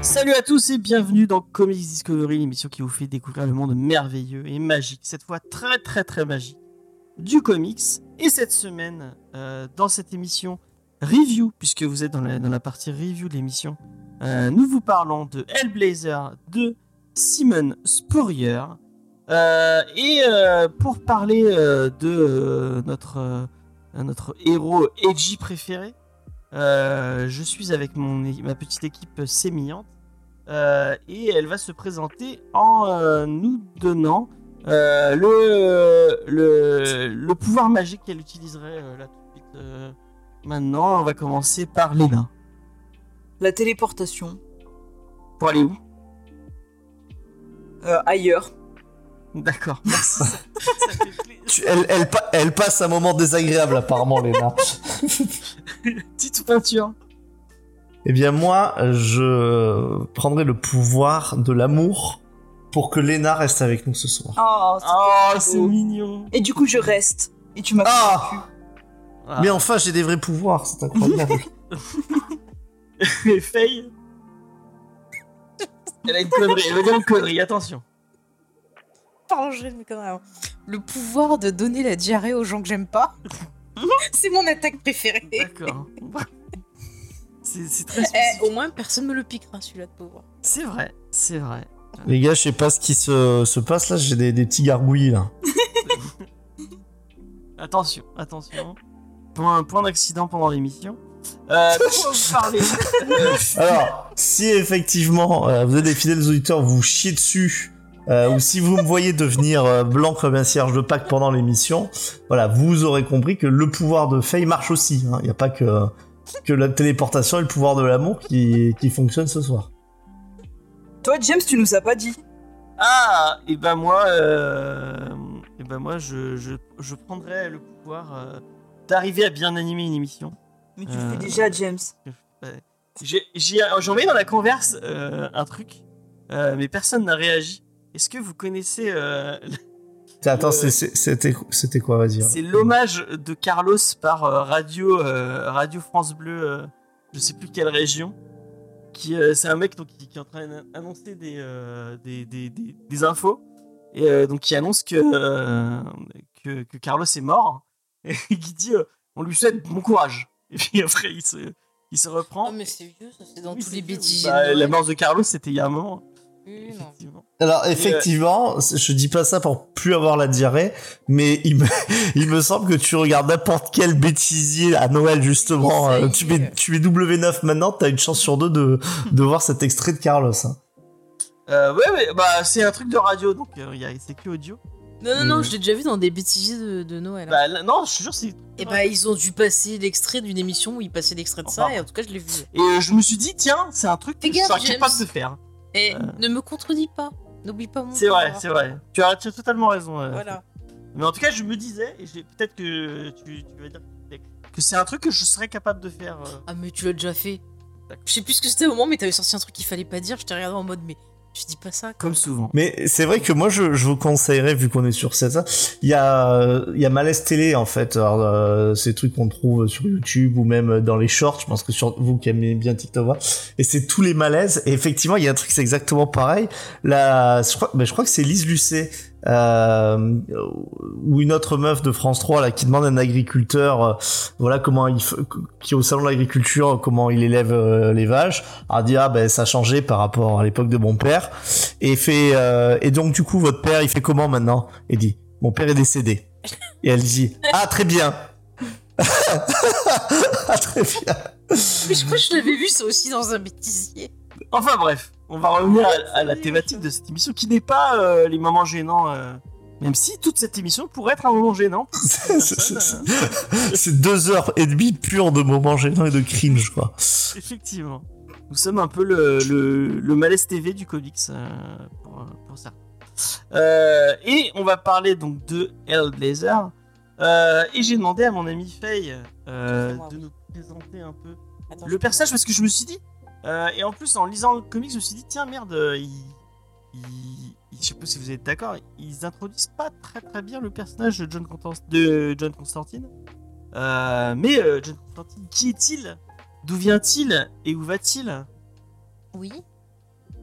Salut à tous et bienvenue dans Comics Discovery, l'émission qui vous fait découvrir le monde merveilleux et magique, cette fois très très très magique, du comics. Et cette semaine, euh, dans cette émission review, puisque vous êtes dans la, partie review de l'émission, euh, nous vous parlons de Hellblazer de Simon Spurrier. Euh, et euh, pour parler de notre, notre héros Edgy préféré, je suis avec mon, ma petite équipe sémillante. Et elle va se présenter en nous donnant le, le, le pouvoir magique qu'elle utiliserait là tout de suite. Maintenant, on va commencer par Léna. La téléportation. Pour aller où? Euh, ailleurs. D'accord, merci. Ça- ça fait plaisir. Tu- elle, elle, pa- elle passe un moment désagréable apparemment, Léna. Petite peinture. eh bien moi, je prendrai le pouvoir de l'amour pour que Léna reste avec nous ce soir. Oh, Oh, c'est beau. mignon. Et du coup, je reste. Et tu m'as Ah convaincu. Ah. Mais enfin, j'ai des vrais pouvoirs, c'est incroyable. Mais Faye. Elle a une connerie, elle veut dire une connerie, attention. Pardon, je conneries avant. Le pouvoir de donner la diarrhée aux gens que j'aime pas. c'est mon attaque préférée. D'accord. C'est très Eh, au moins, personne me le piquera, celui-là de pouvoir. C'est vrai, c'est vrai. Les gars, je sais pas ce qui se, se passe là, j'ai des, des petits gargouillis là. Attention, attention. Point, point d'accident pendant l'émission. Euh, vous parlez Alors, si effectivement euh, vous êtes des fidèles auditeurs, vous chiez dessus, euh, ou si vous me voyez devenir euh, blanc comme un cierge de Pâques pendant l'émission, voilà, vous aurez compris que le pouvoir de Faye marche aussi. Il n'y a pas que, que la téléportation et le pouvoir de l'amour qui, qui fonctionnent ce soir. Toi, James, tu nous as pas dit. Ah, et ben moi, euh, et ben moi, je, je, je prendrais le pouvoir euh, d'arriver à bien animer une émission. Mais tu Euh. le fais déjà, James. J'ai- j'ai envoyé dans la converse euh, un truc, euh, mais personne n'a réagi. Est-ce que vous connaissez euh, Attends, Euh, c'était quoi, vas-y. C'est l'hommage de Carlos par euh, Radio, euh, Radio France Bleu, euh, je sais plus quelle région. Qui, euh, c'est un mec donc, qui, qui est en train d'annoncer des, euh, des, des, des, des infos. Et euh, donc qui annonce que, euh, que, que Carlos est mort. Et qui dit euh, on lui souhaite bon courage. Et puis après il se, il se reprend. Oh, mais c'est vieux, ça, c'est dans Oui, tous les vieux. bêtisiers. Bah, la mort de Carlos c'était il y a un moment. Oui, non. Effectivement. Alors effectivement, c'est- je dis pas ça pour plus avoir la diarrhée, mais il me, il me semble que tu regardes n'importe quel bêtisier à Noël justement, euh, tu mets, tu mets W9 maintenant, t'as une chance sur deux de, de voir cet extrait de Carlos. hein. Euh, ouais, ouais, bah c'est un truc de radio donc euh, il y a- c'est que audio. Non, non, non, Mm. je l'ai déjà vu dans des bêtisiers de, de Noël. hein. Bah là- non, je te jure, c'est. et bah, ils ont dû passer l'extrait d'une émission où ils passaient l'extrait de ça, Enfin. et en tout cas, je l'ai vu. Et euh, je me suis dit, tiens, c'est un truc que Fais je gaffe, serais James. capable de faire. Et Euh. ne me contredis pas. N'oublie pas mon C'est vrai, c'est vrai. Tu as, tu as totalement raison. euh. Voilà. Mais en tout cas, je me disais, et j'ai- peut-être que tu, tu vas dire que c'est un truc que je serais capable de faire. euh. Ah, mais tu l'as déjà fait. D'accord. Je sais plus ce que c'était au moment, mais t'avais sorti un truc qu'il fallait pas dire. Je t'ai regardé en mode, mais je dis pas ça. Comme souvent. Mais c'est vrai que moi je, je vous conseillerais, vu qu'on est sur ça, il y a, il y a Malaise Télé en fait, Alors, euh, ces trucs qu'on trouve sur YouTube ou même dans les shorts, je pense que sur vous qui aimez bien TikTok, et c'est tous les malaises, et effectivement il y a un truc c'est exactement pareil, là, je crois, ben, je crois que c'est Lise Lucet, euh, ou une autre meuf de France 3 là qui demande à un agriculteur euh, voilà comment il qui est au salon de l'agriculture comment il élève euh, les vaches elle dit ah ben ça a changé par rapport à l'époque de mon père. Et fait euh, et donc du coup votre père il fait comment maintenant? Et dit mon père est décédé. Et elle dit ah très bien. Ah très bien. Mais je crois que je l'avais vu ça aussi dans un bêtisier. Enfin bref, on va revenir à, à la thématique de cette émission qui n'est pas euh, les moments gênants. euh, même si toute cette émission pourrait être un moment gênant. C'est- deux heures et demie pures de moments gênants et de cringe quoi Effectivement. Nous sommes un peu le, le, le malaise TV du comics euh, pour, pour ça. Euh, et on va parler donc de Hellblazer. Euh, et j'ai demandé à mon ami Faye euh, de nous présenter un peu Attends, le personnage parce que je me suis dit, Euh, et en plus, en lisant le comics, je me suis dit, tiens, merde, euh, ils, ils- ils- je sais pas si vous êtes d'accord, ils introduisent pas très très bien le personnage de John, Constan- de John Constantine. Euh, mais euh, John Constantine, qui est-il? D'où vient-il? Et où va-t-il? Oui.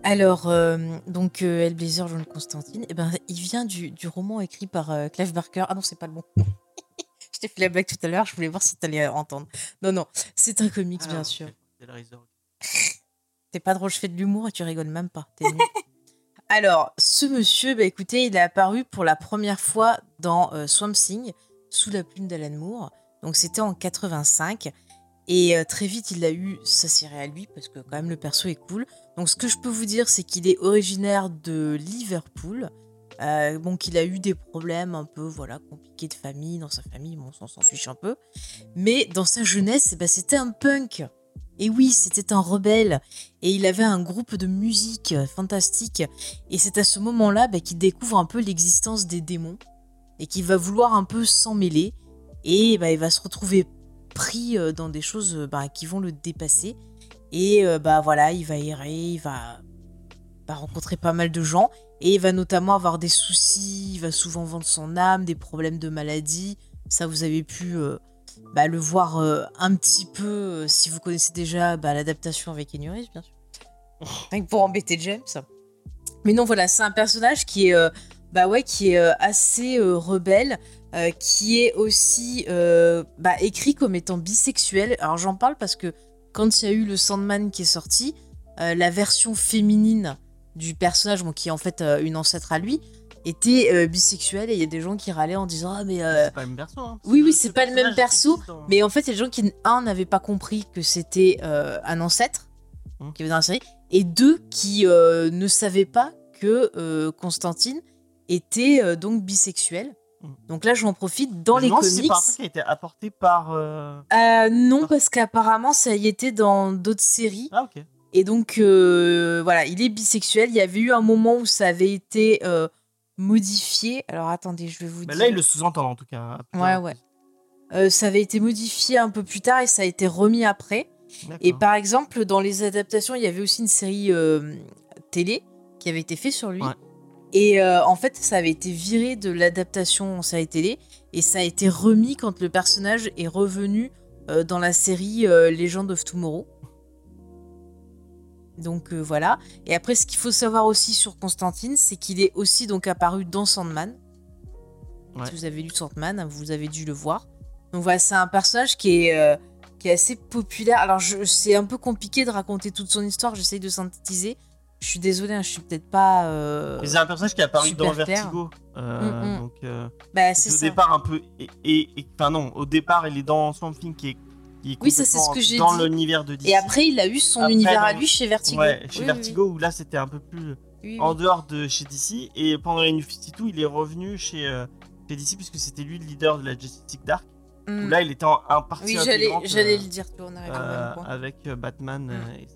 Alors, euh, donc, euh, Hellblazer, John Constantine, eh ben, il vient du, du roman écrit par euh, Clive Barker. Ah non, c'est pas le bon. je t'ai fait la blague tout à l'heure, je voulais voir si t'allais entendre. Non, non, c'est un comics, bien Alors, sûr. c'est Razor. T'es pas drôle, je fais de l'humour et tu rigoles même pas. Alors, ce monsieur, bah écoutez, il est apparu pour la première fois dans euh, Swamp Thing, sous la plume d'Alan Moore. Donc, c'était en 85. Et euh, très vite, il a eu sa série à lui, parce que quand même, le perso est cool. Donc, ce que je peux vous dire, c'est qu'il est originaire de Liverpool. Euh, bon, qu'il a eu des problèmes un peu, voilà, compliqués de famille, dans sa famille, bon, on s'en fiche un peu. Mais dans sa jeunesse, ben, c'était un punk. Et oui, c'était un rebelle et il avait un groupe de musique euh, fantastique. Et c'est à ce moment-là bah, qu'il découvre un peu l'existence des démons et qu'il va vouloir un peu s'en mêler. Et bah, il va se retrouver pris euh, dans des choses euh, bah, qui vont le dépasser. Et voilà, il va errer, il va, rencontrer pas mal de gens. Et il va notamment avoir des soucis, il va souvent vendre son âme, des problèmes de maladie. Ça, vous avez pu bah, le voir euh, un petit peu euh, si vous connaissez déjà bah, l'adaptation avec Enuris, bien sûr. Rien que pour embêter James. Mais non, voilà, c'est un personnage qui est, euh, bah ouais, qui est assez rebelle, qui est aussi bah, écrit comme étant bisexuel. Alors j'en parle parce que quand il y a eu le Sandman qui est sorti, la version féminine du personnage, bon, qui est en fait une ancêtre à lui, était euh, bisexuelle et il y a des gens qui râlaient en disant ah mais euh, C'est pas le même perso. Hein. oui, oui, Ce c'est pas le même perso, dans- mais en fait, il y a des gens qui, un, n'avaient pas compris que c'était euh, un ancêtre Hum. qui avait dans la série, et deux, qui ne savaient pas que Constantine était donc bisexuel. Hum. Donc là, j'en profite dans me les si comics. C'est pas un truc qui a été apporté par. non, parce qu'apparemment, ça y était dans d'autres séries. Ah, ok. Et donc, voilà, il est bisexuel. Il y avait eu un moment où ça avait été modifié. Alors, attendez, je vais vous Bah, dire. là, il le sous-entend en tout cas. Ouais, ouais. Euh, ça avait été modifié un peu plus tard et ça a été remis après. Et par exemple, dans les adaptations, il y avait aussi une série euh, télé qui avait été faite sur lui. Ouais. Et euh, en fait, ça avait été viré de l'adaptation en série télé et ça a été remis quand le personnage est revenu dans la série Legend of Tomorrow. Donc euh, voilà. Et après, ce qu'il faut savoir aussi sur Constantine, c'est qu'il est aussi donc apparu dans Sandman. Ouais. Si vous avez lu Sandman, vous avez dû le voir. Donc voilà, c'est un personnage qui est, euh, qui est assez populaire. Alors, c'est un peu compliqué de raconter toute son histoire. J'essaye de synthétiser. Je suis désolée, hein, je suis peut-être pas. euh, Mais c'est un personnage qui est apparu dans clair. Vertigo. Euh, Mm, mm. Donc, Bah, c'est c'est au ça. départ un peu. Et, et- et- Enfin, non, au départ, il est dans Swamp Thing qui est. Oui, ça, c'est ce que j'ai Dans l'univers de DC. Et après, il a eu son Après, univers à lui chez Vertigo. Ouais, chez Oui, oui, Vertigo, où là, c'était un peu plus. oui, en dehors de chez DC. Et pendant les New 52, il est revenu chez, euh, chez DC puisque c'était lui le leader de la Justice Dark. Mm. Où là, il était en, en partie Oui, j'allais, euh, le dire, tu vois, on arrive au euh, même point. avec Batman. Mm. et.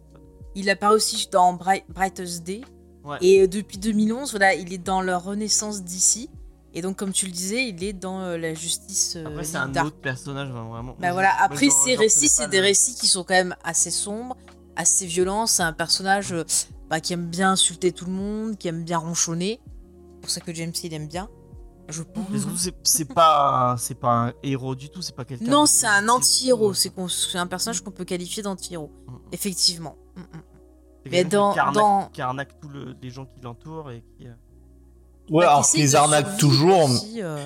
Il apparaît aussi dans Bright, Brightest Day. Ouais. Et depuis 2011, voilà, il est dans leur renaissance d'ici. Et donc, comme tu le disais, il est dans euh, la justice euh, Après, c'est un autre personnage, hein, vraiment. Bah voilà, moi, après ces récits, c'est des le- récits qui sont quand même assez sombres, assez violents. C'est un personnage euh, bah, qui aime bien insulter tout le monde, qui aime bien ronchonner. C'est pour ça que James il aime bien. Je pense. C'est- pas, pas un héros du tout, c'est pas quelqu'un. Non, c'est un anti-héros. C'est un personnage qu'on peut qualifier d'anti-héros. Mm. Effectivement. Mm, mm. C'est Mais dans- qui arnaque, dans- qui arnaque tous le- les gens qui l'entourent et qui. Ouais, Bah, alors qui qu'ils arnaquent toujours, aussi, euh,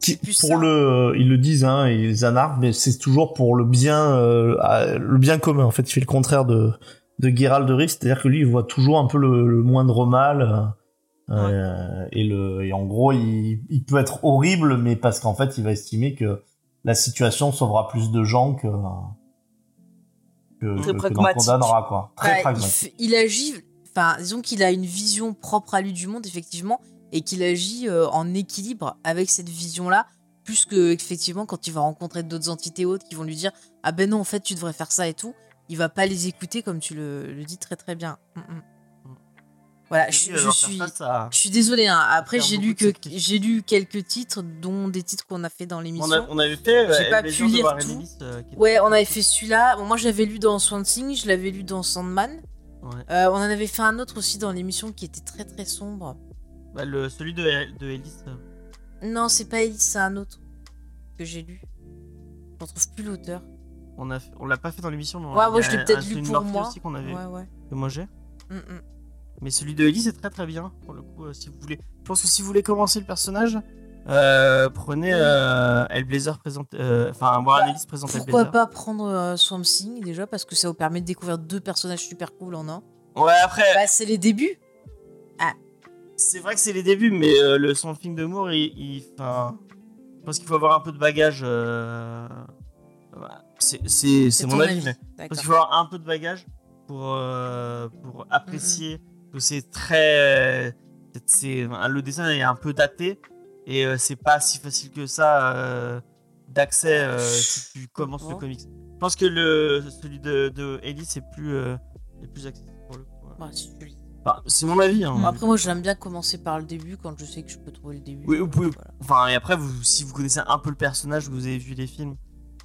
qui- pour ça. le, ils le disent, hein, ils les anarquent, mais c'est toujours pour le bien, euh, à- le bien commun. En fait, il fait le contraire de de Geralt de Rive, c'est-à-dire que lui, il voit toujours un peu le, le moindre mal. euh, euh, et le, et en gros, il, il peut être horrible, mais parce qu'en fait, il va estimer que la situation sauvera plus de gens que que, Très que- condamnera quoi. Très Bah, il, pragmatique. f- il agit, enfin, disons qu'il a une vision propre à lui du monde, effectivement, et qu'il agit euh, en équilibre avec cette vision-là, plus que, effectivement, quand il va rencontrer d'autres entités autres qui vont lui dire Ah ben non, en fait, tu devrais faire ça et tout, il va pas les écouter comme tu le, le dis très très bien. Mm, mm. Voilà, je, suis. face à- Je suis désolée, hein. après j'ai lu que j'ai lu quelques titres, dont des titres qu'on a fait dans On, l'émission. on avait fait. euh, J'ai pas Hellblazer pu lire tout. Euh, Ouais, on avait fait celui-là. Bon, moi, je l'avais lu dans Swamp Thing, je l'avais lu dans Sandman. Ouais. Euh, on en avait fait un autre aussi dans l'émission qui était très très sombre. Bah, le, celui de, de Ellis. euh, Non, c'est pas Elise, c'est un autre que j'ai lu. Je retrouve plus l'auteur. On a, on l'a pas fait dans l'émission. mais Ouais, y je l'ai peut-être lu pour moi. aussi qu'on avait, Ouais, ouais. que moi j'ai. Mm, mm. Mais celui de Ellie, c'est très très bien. Pour le coup, euh, si vous voulez. Je pense que si vous voulez commencer le personnage, euh, prenez euh, Hellblazer présente. Enfin, Warren Bah, Ellis présente Pourquoi Hellblazer. pas prendre Swamp Thing déjà parce que ça vous permet de découvrir deux personnages super cool en un. Ouais, après, Bah, c'est les débuts. C'est vrai que c'est les débuts, mais euh, le son film de Moore, il. il- je pense qu'il faut avoir un peu de bagage. euh. C'est mon avis, mais. Je pense qu'il faut avoir un peu de bagage pour, euh, pour apprécier que c'est très. c'est Le dessin est un peu daté et c'est pas si facile que ça d'accès si tu commences le Bon. comics. Je pense que le, celui de, de Ellie c'est plus, est plus accessible pour le coup. Ouais, si tu lis. Enfin, c'est mon avis. hein. Bon, après, moi, j'aime bien commencer par le début quand je sais que je peux trouver le début. Oui, vous pouvez- Voilà. Enfin, et après, vous, si vous connaissez un peu le personnage, vous avez vu les films,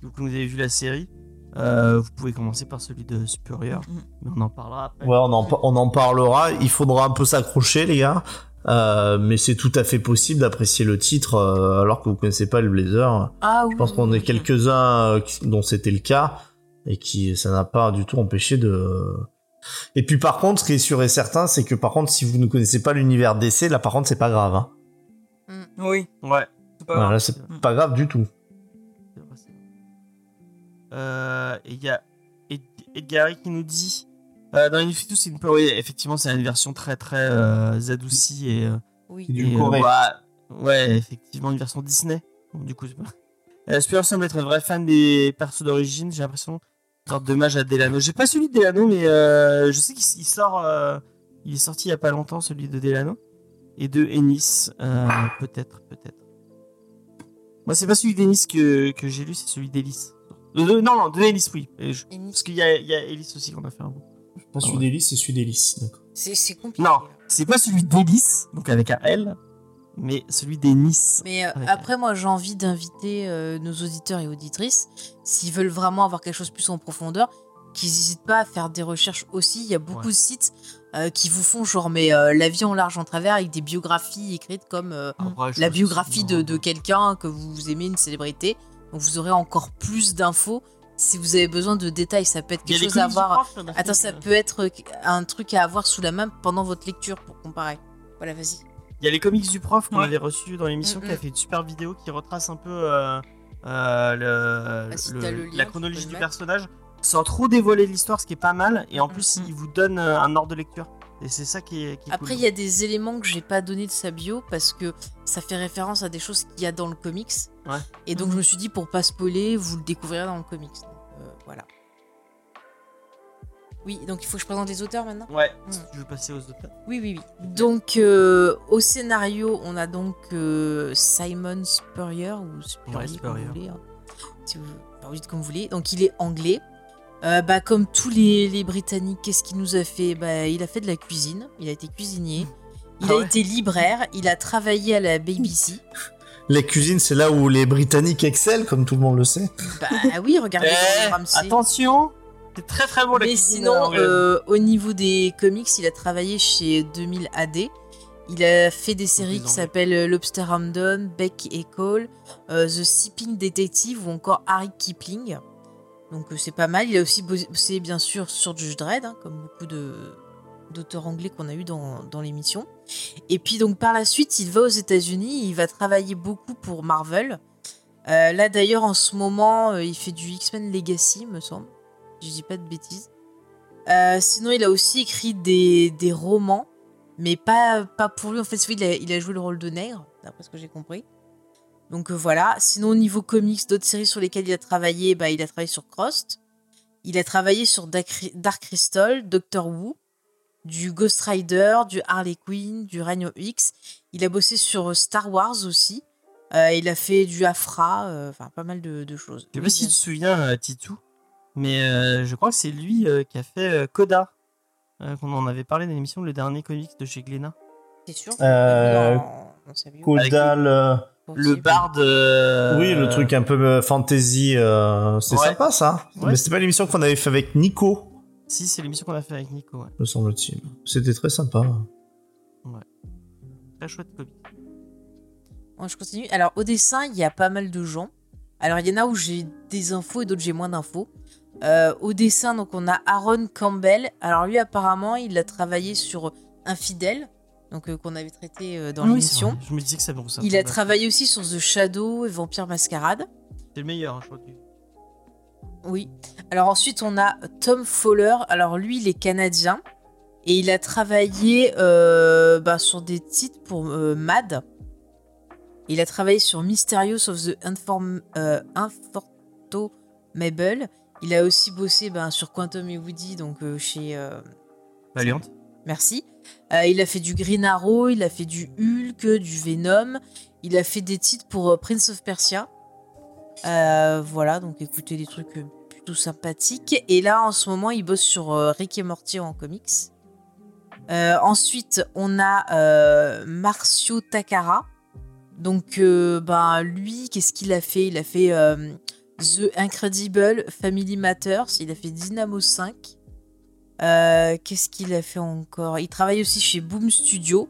vous avez vu la série, euh, vous pouvez commencer par celui de Superior. Mhm. Mais on en parlera après. Ouais, on en, on en parlera. Il faudra un peu s'accrocher, les gars. Euh, mais c'est tout à fait possible d'apprécier le titre euh, alors que vous connaissez pas le Blazer. Ah oui. Je pense qu'on est quelques-uns euh, dont c'était le cas et qui ça n'a pas du tout empêché de. Et puis par contre, ce qui est sûr et certain, c'est que par contre, si vous ne connaissez pas l'univers d'essai, là par contre, c'est pas grave. Hein. Oui, Ouais. c'est pas Voilà, grave. là, c'est pas grave du tout. Euh, et il y a Ed- Edgary qui nous dit euh, dans Infinity, c'est une oui, effectivement, c'est une version très très euh, adoucie et, euh, Oui. Du et, euh, bah, ouais, effectivement, une version Disney. Donc, du coup, c'est pas. Euh, Spear semble être un vrai fan des persos d'origine. J'ai l'impression. Sorte d'hommage à Delano. J'ai pas celui de Delano, mais euh, je sais qu'il il sort. euh, il est sorti il y a pas longtemps, celui de Delano. Et de Ennis. euh, peut-être, peut-être. Moi, c'est pas celui d'Ennis que, que j'ai lu, c'est celui d'Ellis. Euh, de- non, non, de Ellis, oui. Et je- Ennis. Parce qu'il y a, il y a Ellis aussi qu'on a fait un bout. Pas celui d'Hélice, c'est celui. C'est c'est compliqué. Non, c'est pas celui d'Ellis, donc avec un L, mais celui d'Ennis. Mais euh, après, moi, j'ai envie d'inviter euh, nos auditeurs et auditrices, s'ils veulent vraiment avoir quelque chose plus en profondeur, qu'ils n'hésitent pas à faire des recherches aussi. Il y a beaucoup Ouais. de sites euh, qui vous font genre mais euh, la vie en large en travers avec des biographies écrites comme euh, je la biographie de, de quelqu'un que vous aimez, une célébrité. Donc vous aurez encore plus d'infos. Si vous avez besoin de détails, ça peut être quelque chose à avoir. Attends, ça peut être un truc à avoir sous la main pendant votre lecture pour comparer. Voilà, vas-y. Il y a les comics du prof qu'on Ouais. avait reçu dans l'émission Mm, qui a mm. fait une super vidéo qui retrace un peu euh, euh, le, Bah, si le- t'as le lien, la chronologie du personnage sans trop dévoiler l'histoire, ce qui est pas mal. Et en Mm, plus, mm. il vous donne euh, un ordre de lecture. Et c'est ça qui est, qui est Après, il cool. y a des éléments que j'ai pas donné de sa bio parce que ça fait référence à des choses qu'il y a dans le comics. Ouais. Et donc, je me suis dit, pour pas spoiler, vous le découvrirez dans le comics. Oui, donc il faut que je présente les auteurs maintenant Ouais, Mm. si tu veux passer aux auteurs. Oui, oui, oui. Donc, euh, au scénario, on a donc euh, Simon Spurrier, ou Spurrier, Ouais, comme Spurrier. vous voulez. hein. Si vous, enfin, vous dites comme vous voulez. Donc, il est anglais. Euh, bah, comme tous les, les Britanniques, qu'est-ce qu'il nous a fait? Bah, Il a fait de la cuisine, il a été cuisinier, il Ah a ouais été libraire, il a travaillé à la BBC. Les cuisines, c'est là où les Britanniques excellent, comme tout le monde le sait. Bah oui, regardez Eh, attention C'est très très bon la Mais sinon, euh, au niveau des comics, il a travaillé chez 2000 AD. Il a fait des séries qui s'appellent euh, Lobster Hamden, Beck et Cole, euh, The Sipping Detective ou encore Harry Kipling. Donc euh, c'est pas mal. Il a aussi bossé bien sûr sur Judge Dredd, hein, comme beaucoup de d'auteurs anglais qu'on a eu dans, dans l'émission. Et puis donc par la suite, il va aux États-Unis, il va travailler beaucoup pour Marvel. Euh, là d'ailleurs en ce moment, euh, il fait du X-Men Legacy, me semble. Je dis pas de bêtises. Euh, sinon, il a aussi écrit des, des romans, mais pas, pas pour lui. En fait, il a, il a joué le rôle de nègre, d'après ce que j'ai compris. Donc euh, voilà. Sinon, au niveau comics, d'autres séries sur lesquelles il a travaillé, bah, il a travaillé sur Crossed. Il a travaillé sur Dark Crystal, Doctor Who, du Ghost Rider, du Harley Quinn, du Rhino X. Il a bossé sur Star Wars aussi. Euh, il a fait du Afra, euh, enfin pas mal de, de choses. Je sais pas si tu te souviens, euh, Titou, mais euh, je crois que c'est lui euh, qui a fait euh, Coda. euh, qu'on en avait parlé dans l'émission, le dernier comics de chez Glénat. C'est sûr? Euh, bio? Caudal. euh, Le bard de... Oui, le truc un peu fantasy, euh, c'est Ouais. sympa ça. Ouais. Mais c'était pas l'émission qu'on avait fait avec Nico, Si, c'est l'émission qu'on a fait avec Nico, ouais. me semble-t-il. C'était très sympa. Très chouette comics. Bon, je continue. Alors, au dessin, il y a pas mal de gens. Alors, il y en a où j'ai des infos et d'autres j'ai moins d'infos. Euh, au dessin, donc, on a Aaron Campbell. Alors, lui, apparemment, il a travaillé sur Infidèle, donc euh, qu'on avait traité euh, dans Ah oui, l'émission. c'est. Je me disais que ça me ressemble. il a travaillé aussi sur The Shadow et Vampire Masquerade. C'est le meilleur, hein, je crois. que- Oui. Alors ensuite, on a Tom Fowler. Alors lui, il est canadien. Et il a travaillé euh, bah, sur des titres pour euh, Mad. Il a travaillé sur Mysterious of the Inform, euh, Unfortomable. Il a aussi bossé ben, sur Quantum et Woody, donc euh, chez... euh, Valiant. Merci. Euh, il a fait du Green Arrow, il a fait du Hulk, du Venom. Il a fait des titres pour euh, Prince of Persia. Voilà, donc écoutez, des trucs plutôt sympathiques. Et là, en ce moment, il bosse sur Rick et Morty en comics. Ensuite, on a Marcio Takara. Donc, ben, lui, qu'est-ce qu'il a fait? Il a fait The Incredible Family Matters. Il a fait Dynamo 5. Euh, Qu'est-ce qu'il a fait encore? Il travaille aussi chez Boom Studio.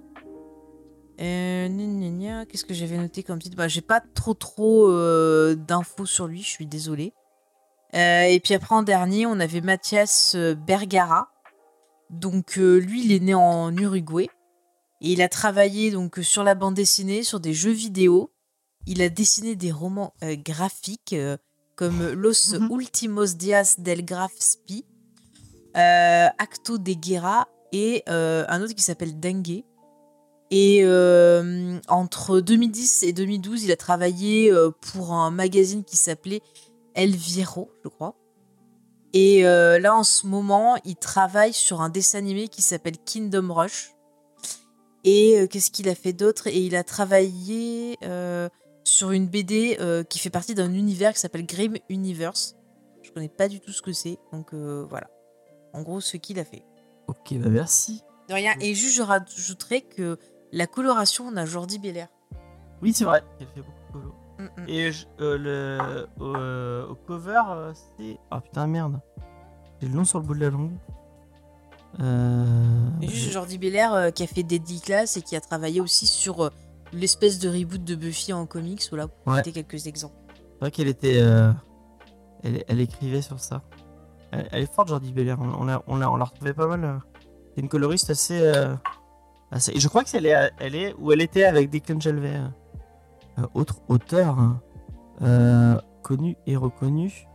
Euh, Qu'est-ce que j'avais noté comme titre? Bah, J'ai pas trop trop euh, d'infos sur lui, je suis désolée. Et puis après en dernier, on avait Mathias Bergara. Donc lui, il est né en Uruguay. Et il a travaillé donc sur la bande dessinée, sur des jeux vidéo. Il a dessiné des romans graphiques comme Los Mhm. Últimos Días del Graf Spy, euh, Acto de Guerra et euh, un autre qui s'appelle Dengue. Et euh, entre 2010 et 2012, il a travaillé pour un magazine qui s'appelait El Viero, je crois. Et là, en ce moment, il travaille sur un dessin animé qui s'appelle Kingdom Rush. Et qu'est-ce qu'il a fait d'autre? Et il a travaillé sur une BD euh, qui fait partie d'un univers qui s'appelle Grim Universe. Je connais pas du tout ce que c'est, donc euh, voilà. En gros, ce qu'il a fait. Ok, bah merci. De rien. Et juste, je rajouterais que la coloration, on a Jordi Belair. Oui, c'est vrai. Elle fait beaucoup de colo. Mm, mm. Et je- euh, le, au, euh, au cover, c'est. Ah putain, merde. J'ai le nom sur le bout de la langue. Euh... Et juste Jordi Belair euh, qui a fait Deadly Class et qui a travaillé aussi sur euh, l'espèce de reboot de Buffy en comics. Voilà, pour Ouais. quelques exemples. C'est vrai qu'elle était. euh, Elle, elle écrivait sur ça. Elle, elle est forte, Jordi Belair. On, on, l'a- on, l'a- on la retrouvait pas mal. euh. C'est une coloriste assez. euh, assez... Je crois qu'elle est, elle est où elle était avec Declan Shalvey. euh, autre auteur hein, connu et reconnu.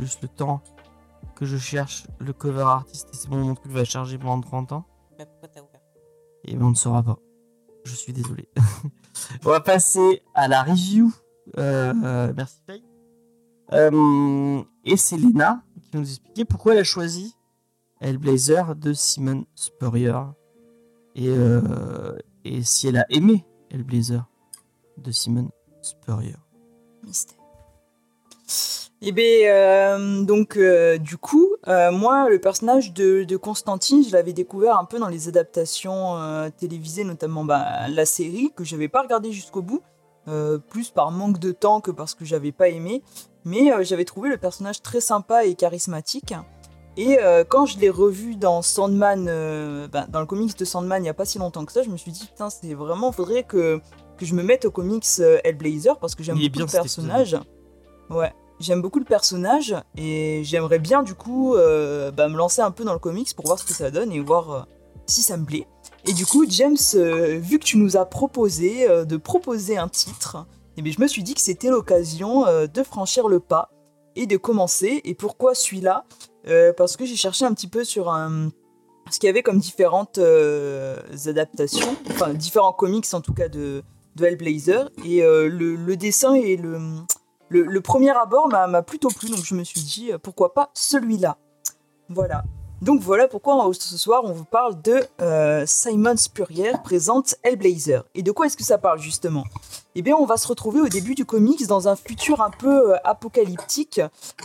Juste le temps que je cherche le cover artiste. Et c'est bon, mon truc va charger pendant 30 ans. Bah, pourquoi t'as ouvert? Et ben, on ne saura pas. Je suis désolé. on va passer à la review. Euh, euh, merci Faye. Euh, et c'est Léna qui nous expliquer pourquoi elle a choisi Hellblazer de Simon Spurrier. Et, si elle a aimé Hellblazer de Simon Spurrier. Et bien, euh, donc, euh, du coup, euh, moi, le personnage de, de Constantine, je l'avais découvert un peu dans les adaptations euh, télévisées, notamment bah, la série, que j'avais pas regardé jusqu'au bout, plus par manque de temps que parce que j'avais pas aimé. Mais j'avais trouvé le personnage très sympa et charismatique. Et quand je l'ai revu dans Sandman, bah, dans le comics de Sandman il y a pas si longtemps que ça, je me suis dit, putain, c'est vraiment, faudrait que, que je me mette au comics Hellblazer parce que j'aime beaucoup bien, le personnage. Ouais, j'aime beaucoup le personnage et j'aimerais bien du coup euh, bah, me lancer un peu dans le comics pour voir ce que ça donne et voir euh, si ça me plaît. Et du coup, James, euh, vu que tu nous as proposé de proposer un titre, eh bien, je me suis dit que c'était l'occasion de franchir le pas et de commencer. Et pourquoi celui-là? Parce que j'ai cherché un petit peu sur ce qu'il y avait comme différentes adaptations, enfin différents comics en tout cas de, Hellblazer. Et le, le dessin et le, le, premier abord m'a plutôt plu, donc je me suis dit euh, pourquoi pas celui-là. Voilà. Donc voilà pourquoi euh, ce soir on vous parle de euh, Simon Spurrier présente Hellblazer. Et de quoi est-ce que ça parle justement? Eh bien on va se retrouver au début du comics dans un futur un peu apocalyptique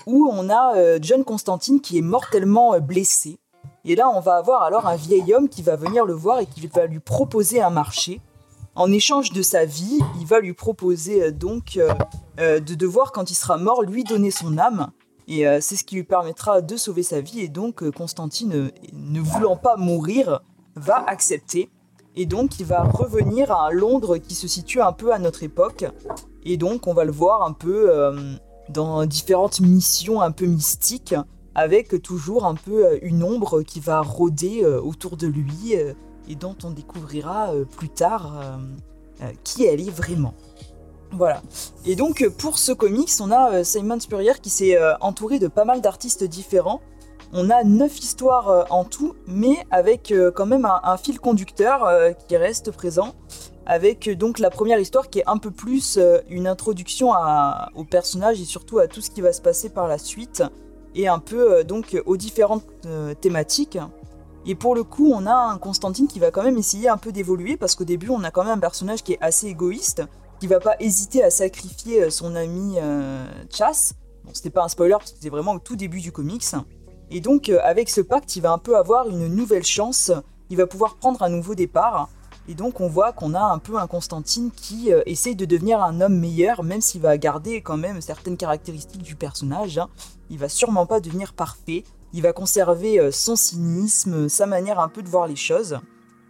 où on a John Constantine qui est mortellement blessé. Et là, on va avoir alors un vieil homme qui va venir le voir et qui va lui proposer un marché. En échange de sa vie, il va lui proposer euh, donc euh, euh, de devoir, quand il sera mort, lui donner son âme. Et c'est ce qui lui permettra de sauver sa vie. Et donc, Constantine, ne voulant pas mourir, va accepter. Et donc, il va revenir à Londres qui se situe un peu à notre époque. Et donc, on va le voir un peu dans différentes missions un peu mystiques, avec toujours un peu une ombre qui va rôder autour de lui et dont on découvrira euh, plus tard euh, euh, qui elle est vraiment. Voilà. Et donc, pour ce comics, on a Simon Spurrier qui s'est entouré de pas mal d'artistes différents. On a neuf histoires en tout, mais avec quand même un, fil conducteur qui reste présent. Avec donc la première histoire qui est un peu plus une introduction à- au personnage et surtout à tout ce qui va se passer par la suite. Et un peu donc aux différentes thématiques. Et pour le coup, on a un Constantine qui va quand même essayer un peu d'évoluer parce qu'au début, on a quand même un personnage qui est assez égoïste, qui va pas hésiter à sacrifier euh, son ami euh, Chas. Bon, c'était pas un spoiler parce que c'était vraiment au tout début du comics. Et donc, euh, avec ce pacte, il va un peu avoir une nouvelle chance. Il va pouvoir prendre un nouveau départ. Et donc, on voit qu'on a un peu un Constantine qui essaye de devenir un homme meilleur, même s'il va garder quand même certaines caractéristiques du personnage. hein. Il va sûrement pas devenir parfait. Il va conserver euh, son cynisme, sa manière un peu de voir les choses.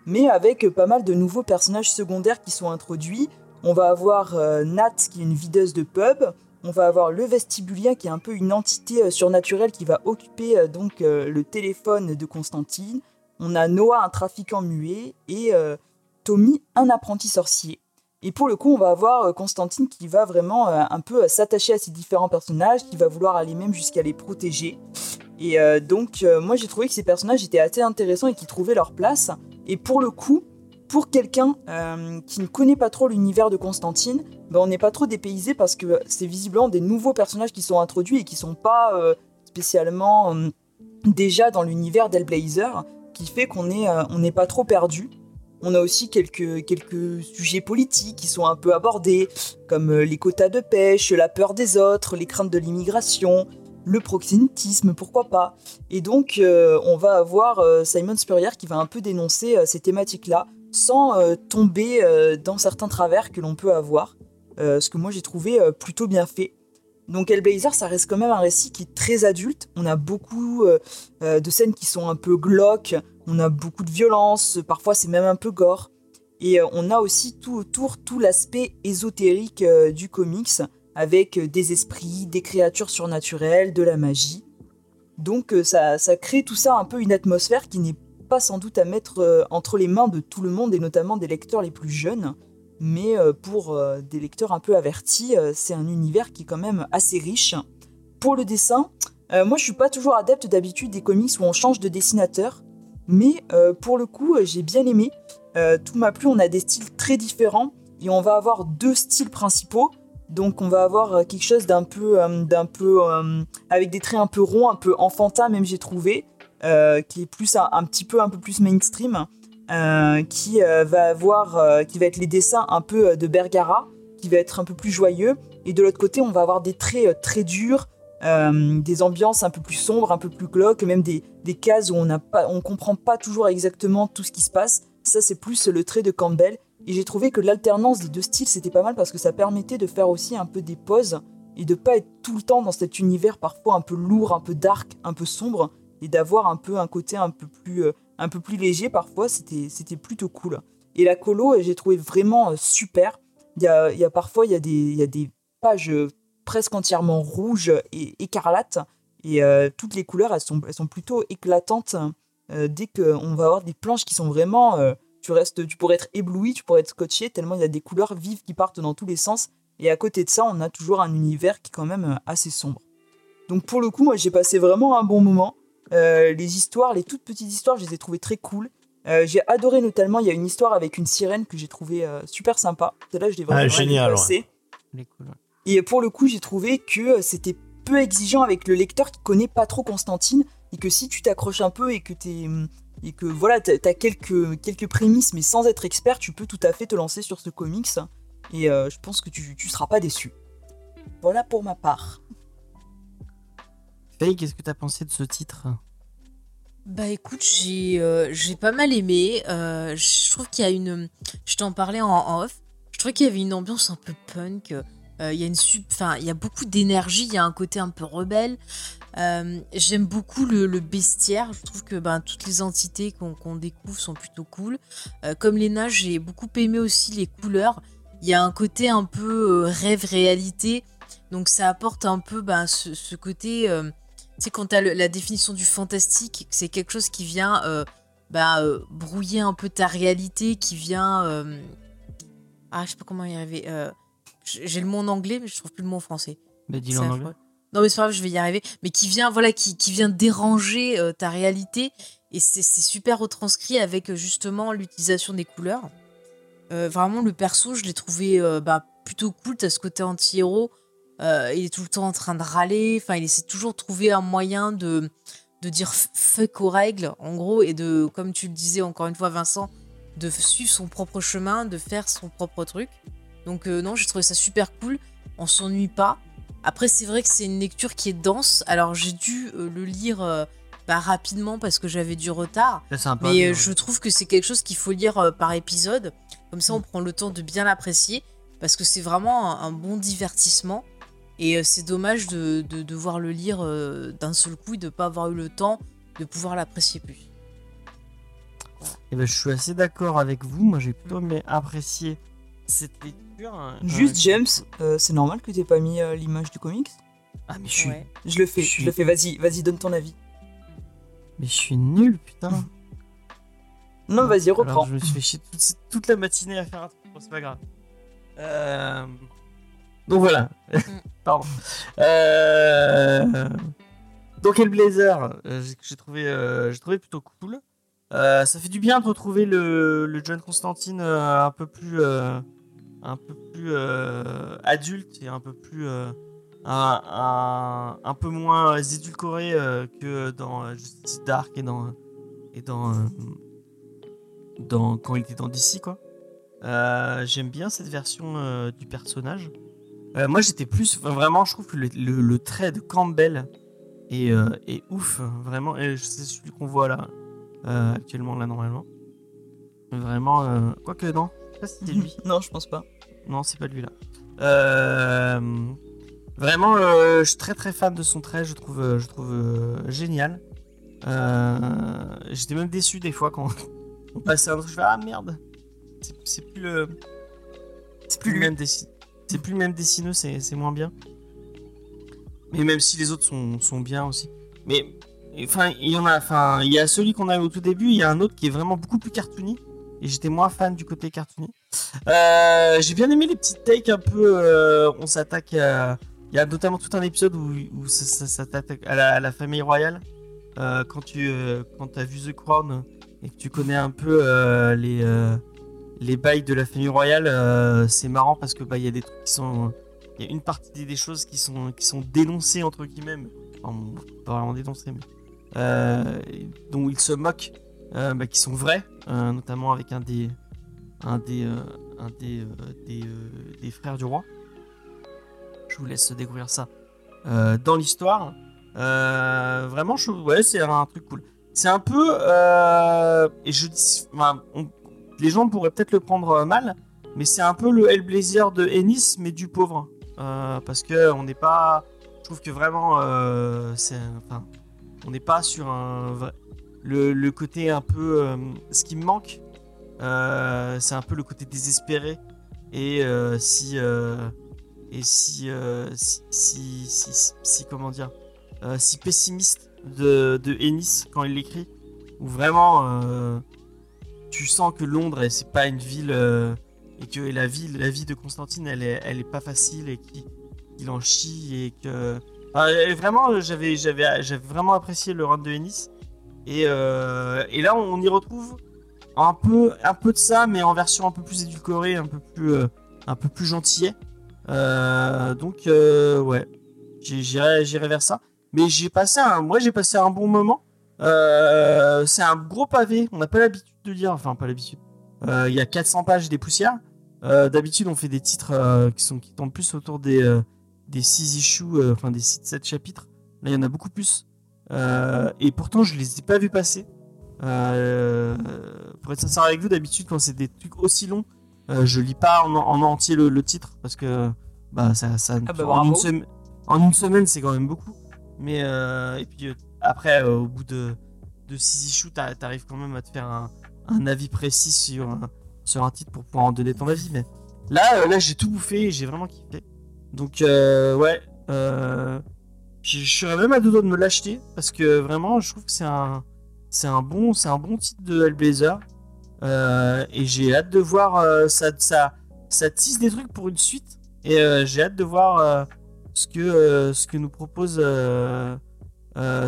Mais avec euh, pas mal de nouveaux personnages secondaires qui sont introduits. On va avoir euh, Nat, qui est une videuse de pub. On va avoir le vestibulien, qui est un peu une entité surnaturelle qui va occuper donc le téléphone de Constantine. On a Noah, un trafiquant muet, et Tommy, un apprenti sorcier. Et pour le coup, on va avoir Constantine qui va vraiment un peu s'attacher à ces différents personnages, qui va vouloir aller même jusqu'à les protéger. Et euh, donc, euh, moi j'ai trouvé que ces personnages étaient assez intéressants et qui trouvaient leur place. Et pour le coup, pour quelqu'un euh, qui ne connaît pas trop l'univers de Constantine, ben, on n'est pas trop dépaysé parce que c'est visiblement des nouveaux personnages qui sont introduits et qui sont pas spécialement déjà dans l'univers d'Hellblazer, qui fait qu'on est, on n'est pas trop perdu. On a aussi quelques, quelques sujets politiques qui sont un peu abordés, comme les quotas de pêche, la peur des autres, les craintes de l'immigration, le proxénétisme, pourquoi pas. Et donc, euh, on va avoir euh, Simon Spurrier qui va un peu dénoncer euh, ces thématiques-là, sans tomber dans certains travers que l'on peut avoir. Ce que moi j'ai trouvé plutôt bien fait. Donc Hellblazer, ça reste quand même un récit qui est très adulte. On a beaucoup de scènes qui sont un peu glauques, on a beaucoup de violence, parfois c'est même un peu gore. Et on a aussi tout autour tout l'aspect ésotérique du comics, avec des esprits, des créatures surnaturelles, de la magie. Donc euh, ça, ça crée tout ça un peu une atmosphère qui n'est pas sans doute à mettre euh, entre les mains de tout le monde, et notamment des lecteurs les plus jeunes. Mais euh, pour des lecteurs un peu avertis, c'est un univers qui est quand même assez riche. Pour le dessin, moi je suis pas toujours adepte d'habitude des comics où on change de dessinateur. Mais pour le coup, j'ai bien aimé. Tout m'a plu, on a des styles très différents et on va avoir deux styles principaux. Donc on va avoir euh, quelque chose d'un peu, euh, d'un peu euh, avec des traits un peu ronds, un peu enfantin même j'ai trouvé, qui est plus un, petit peu un peu plus mainstream, qui va avoir, qui va être les dessins un peu de Bergara, qui va être un peu plus joyeux. Et de l'autre côté, on va avoir des traits très durs, des ambiances un peu plus sombres, un peu plus glauques, même des, des cases où on on comprend pas toujours exactement tout ce qui se passe. Ça, c'est plus le trait de Campbell. Et j'ai trouvé que l'alternance des deux styles, c'était pas mal parce que ça permettait de faire aussi un peu des pauses et de pas être tout le temps dans cet univers parfois un peu lourd, un peu dark, un peu sombre, et d'avoir un peu un côté un peu plus, euh, un peu plus léger parfois. C'était, plutôt cool. Et la colo, euh, j'ai trouvé vraiment euh, super. Il y a, parfois il y a des, y a des pages presque entièrement rouges et écarlates. Et toutes les couleurs, elles sont, elles sont plutôt éclatantes. euh, dès qu'on va avoir des planches qui sont vraiment. Tu, restes, tu pourrais être ébloui, tu pourrais être scotché, tellement il y a des couleurs vives qui partent dans tous les sens. Et à côté de ça, on a toujours un univers qui est quand même euh, assez sombre. Donc pour le coup, moi j'ai passé vraiment un bon moment. Euh, les histoires, les toutes petites histoires, je les ai trouvées très cool. Euh, j'ai adoré notamment, il y a une histoire avec une sirène que j'ai trouvée euh, super sympa. Celle-là, je l'ai vraiment Ah, génial, ouais. Et pour le coup, j'ai trouvé que c'était peu exigeant avec le lecteur qui connaît pas trop Constantine et que si tu t'accroches un peu et que t'es et que voilà, t'as as quelques quelques prémices mais sans être expert, tu peux tout à fait te lancer sur ce comics et euh, je pense que tu tu seras pas déçu. Voilà pour ma part. Faye, qu'est-ce que t'as pensé de ce titre? Bah écoute, j'ai euh, j'ai pas mal aimé. Euh, je trouve qu'il y a une. Je t'en parlais en, en off. Je trouvais qu'il y avait une ambiance un peu punk. Euh, Il y a une sup- enfin, il y a beaucoup d'énergie. Il y a un côté un peu rebelle. Euh, J'aime beaucoup le, le bestiaire. Je trouve que ben, toutes les entités qu'on découvre sont plutôt cool. Euh, comme Léna, j'ai beaucoup aimé aussi les couleurs. Il y a un côté un peu euh, rêve-réalité. Donc ça apporte un peu ben, ce, ce côté. euh, tu sais, quand tu as la définition du fantastique, c'est quelque chose qui vient bah, euh, brouiller un peu ta réalité, qui vient. Ah, je sais pas comment y arriver. J'ai le mot en anglais, mais je trouve plus le mot en français. Mais dis-le en anglais. Non, mais c'est pas grave, je vais y arriver. Mais qui vient, voilà, qui, qui vient déranger euh, ta réalité. Et c'est super retranscrit avec euh, justement l'utilisation des couleurs. Euh, vraiment, le perso, je l'ai trouvé bah, plutôt cool. T'as ce côté anti-héros. Il est tout le temps en train de râler. Enfin, il essaie toujours de trouver un moyen de, de dire fuck aux règles, en gros, et de, comme tu le disais encore une fois, Vincent, de suivre son propre chemin, de faire son propre truc. Donc, non, j'ai trouvé ça super cool. On s'ennuie pas. Après, c'est vrai que c'est une lecture qui est dense. Alors, j'ai dû euh, le lire euh, bah, rapidement parce que j'avais du retard. Mais euh, je trouve que c'est quelque chose qu'il faut lire euh, par épisode. Comme ça, on Mm. prend le temps de bien l'apprécier. Parce que c'est vraiment un, un bon divertissement. Et c'est dommage de, de devoir le lire d'un seul coup et de ne pas avoir eu le temps de pouvoir l'apprécier plus. Eh ben, je suis assez d'accord avec vous. Moi, j'ai plutôt aimé apprécier cette lecture. Hein. Juste, James, euh, c'est normal que t'aies pas mis euh, l'image du comics Ah, mais je suis, Ouais. Je le fais, Je le fais, vas-y, vas-y, donne ton avis. mais je suis nul, putain. Non, vas-y, Alors, reprends. je me suis fait chier toute, toute la matinée à faire un truc. C'est pas grave. Euh, Donc voilà. Pardon. Euh... Donc Hellblazer, euh, j'ai- j'ai trouvé, euh, j'ai trouvé plutôt cool. Euh, ça fait du bien de retrouver le, le John Constantine euh, un peu plus, euh, un peu plus euh, adulte et un peu plus, euh, un, un, un peu moins édulcoré euh, que dans Justice Dark et dans et dans, dans quand il était dans DC quoi. J'aime bien cette version du personnage. Moi j'étais plus vraiment je trouve que le, le- trait de Campbell est, est ouf vraiment c'est celui qu'on voit là actuellement là normalement. Vraiment quoique non, je sais pas si c'est lui. non, je pense pas. Non, c'est pas lui là. Euh, vraiment, euh, je suis très très fan de son trait. Je trouve, euh, je trouve euh, génial. J'étais même déçu des fois quand on passait un truc. Je fais ah merde, c'est plus le, c'est plus le même dessin. C'est plus le même dessineux, c'est c'est moins bien. Mais même si les autres sont, sont bien aussi. Mais enfin, il y en a. Enfin, il y a celui qu'on a eu au tout début. Il y a un autre qui est vraiment beaucoup plus cartoony. Et j'étais moins fan du côté cartoony. Euh, j'ai bien aimé les petites takes un peu. euh, on s'attaque à. Il y a notamment tout un épisode où, où ça, ça s'attaque à la, famille royale. Euh, quand tu euh, quand as vu The Crown et que tu connais un peu les, les bails de la famille royale, c'est marrant parce que bah, y a des trucs qui sont. Il y a une partie des, choses qui sont, qui sont dénoncées entre guillemets. Enfin, pas vraiment dénoncées, mais. dont ils se moquent, bah, qui sont vrais, euh, notamment avec un des. Un des. euh, un des, euh, des, euh, des frères du roi. Je vous laisse découvrir ça euh, dans l'histoire. Euh, vraiment, c'est un truc cool. C'est un peu, euh, et je les gens pourraient peut-être le prendre euh, mal, mais c'est un peu le Hellblazer de Ennis, mais du pauvre, Euh, parce que on n'est pas, je trouve que vraiment, euh, enfin, on n'est pas sur un le, le côté un peu, euh, ce qui me manque, euh, c'est un peu le côté désespéré. Et euh, si euh, et si, euh, si, si, si, si- comment dire si pessimiste de, de Ennis quand il l'écrit où vraiment tu sens que Londres c'est pas une ville et que la ville la vie de Constantine elle est elle est pas facile et qu'il il en chie et que Enfin, vraiment j'avais j'avais j'avais vraiment apprécié le run de Ennis et, euh, et là on y retrouve un peu un peu de ça mais en version un peu plus édulcorée un peu plus euh, un peu plus gentillet Euh, donc ouais. J'irai vers ça. Mais j'ai passé un moi j'ai passé un bon moment. C'est un gros pavé. On n'a pas l'habitude de lire. Enfin pas l'habitude. Il y a 400 pages des poussières. D'habitude on fait des titres qui sont qui tombent plus autour des des 6 issues enfin des 7 chapitres. Là il y en a beaucoup plus Euh, et pourtant, je les ai pas vus passer. Euh, pour être sincère avec vous, d'habitude, quand c'est des trucs aussi longs, euh, je lis pas en, en entier le, le titre parce que bah, ça, ça Ah bah, en, une semaine, en une semaine, c'est quand même beaucoup. Mais euh, et puis après, au bout de, de 6 issues, t'a- t'arrives quand même à te faire un, un avis précis sur, un- sur un titre pour pouvoir en donner ton avis. Mais là, là j'ai tout bouffé et j'ai vraiment kiffé. Donc, ouais, euh, je serais même à deux doigts de me l'acheter parce que vraiment, je trouve que c'est un, c'est un bon, c'est un bon titre de Hellblazer. Euh, et j'ai hâte de voir euh, ça, ça, ça tisse des trucs pour une suite. Et euh, j'ai hâte de voir ce que, ce que nous propose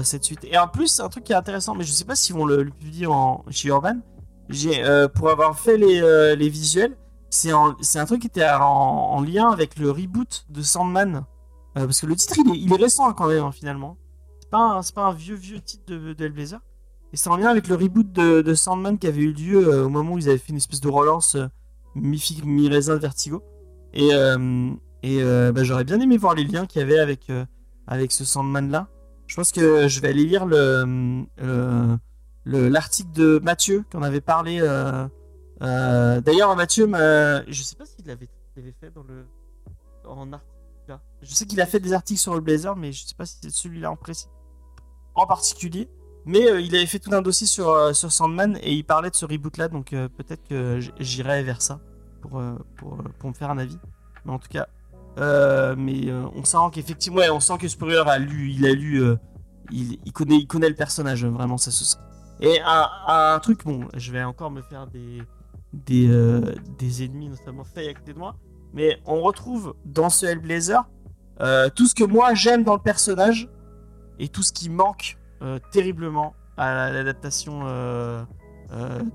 cette suite. Et en plus, c'est un truc qui est intéressant, mais je sais pas s'ils vont le, le publier en, chez Urban. Pour avoir fait les, les visuels, c'est un truc qui était en lien avec le reboot de Sandman. Euh, parce que le titre, il est, récent hein, quand même, hein, finalement. C'est pas, un- pas un vieux, vieux titre de, de Hellblazer. Et c'est en lien avec le reboot de, Sandman qui avait eu lieu euh, au moment où ils avaient fait une espèce de relance euh, mi-figue, mi-raisin de Vertigo. Et, euh, bah, j'aurais bien aimé voir les liens qu'il y avait avec, ce Sandman-là. Je pense que je vais aller lire le, le- l'article de Mathieu qu'on avait parlé. D'ailleurs, Mathieu, m'a- je sais pas s'il l'avait il l'avait fait dans le en article. Là. Je sais qu'il a fait des articles sur le Blazer, mais je sais pas si c'est celui-là en en particulier. Mais euh, il avait fait tout un dossier sur, euh, sur Sandman et il parlait de ce reboot-là, donc euh, peut-être que j'irai vers ça pour, pour, me faire un avis. Mais en tout cas, mais on sent qu'effectivement, ouais, on sent que Spurrier a lu, il a lu, il, connaît, il connaît le personnage euh, vraiment, ça se sent. Et un, truc, bon, je vais encore me faire des des, des ennemis, notamment Faye à côté de mais on retrouve dans ce Hellblazer euh, tout ce que moi j'aime dans le personnage et tout ce qui manque euh, terriblement à l'adaptation euh,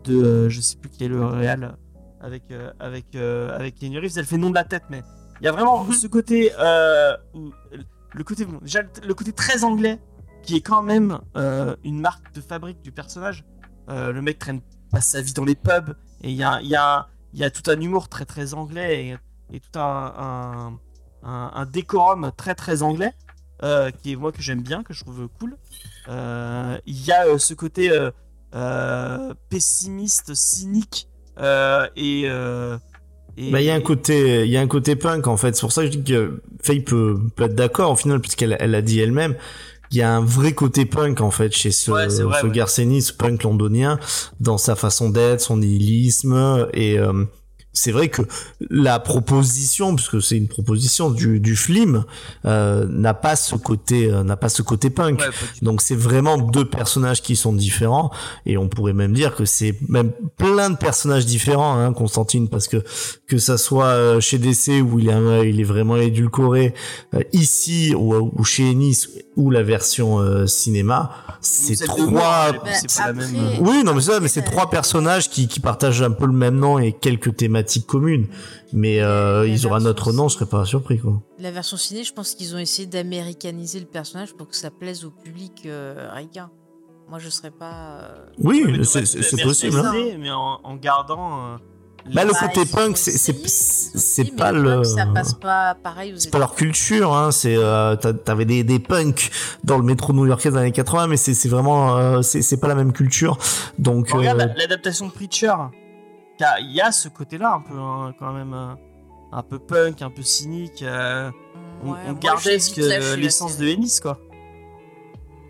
de, je sais plus qui est le réal avec avec avec Keanu Reeves, elle fait nom de la tête, mais il y a vraiment ce côté où- le côté bon, déjà le côté très anglais qui est quand même une marque de fabrique du personnage. Le mec traîne passe sa vie dans les pubs et il y a y a y a tout un humour très très anglais et, et tout un, un, un- un décorum très très anglais euh, qui est moi que j'aime bien que je trouve cool. Euh, Il y a euh, ce côté pessimiste, cynique et Bah, il y a un côté, il y a un côté punk en fait. C'est pour ça que je dis que Faye peut, peut être d'accord au final, puisqu'elle elle a dit elle-même. Il y a un vrai côté punk en fait chez ce, Ouais, vrai, ce ouais. Garcenis, ce punk londonien, dans sa façon d'être, son nihilisme et c'est vrai que la proposition, puisque c'est une proposition du, du film, euh, n'a pas ce côté, euh, n'a pas ce côté punk. Ouais. Donc c'est vraiment deux personnages qui sont différents et on pourrait même dire que c'est même plein de personnages différents, hein, Constantine, parce que que ça soit euh, chez DC où il est il est vraiment édulcoré, euh, ici ou, ou chez Ennis ou la version euh, cinéma, c'est trois. Bah, c'est pas la même. Oui, non, mais ça, mais c'est trois personnages qui, qui partagent un peu le même nom et quelques thématiques communes. Mais euh, ils version autre nom, je serais pas surpris, quoi. La version ciné, je pense qu'ils ont essayé d'américaniser le personnage pour que ça plaise au public euh, ricain. Moi, je serais pas. euh, Oui, c'est possible. Hein. Mais en, en gardant. euh, Bah, le bah, côté punk, c'est- pas le- Ça passe pas pareil aux C'est pas leur culture, hein. C'est euh, t'a- t'avais des, des punks dans le métro new-yorkais des années 80, mais c'est c'est vraiment euh, c'est c'est pas la même culture. Donc regarde euh, l'adaptation de Preacher. Il y a- Il y a ce côté-là un peu hein, quand même euh, un peu punk, un peu cynique. euh, on, Ouais, on moi, gardait ce que l'essence de. Ennis quoi.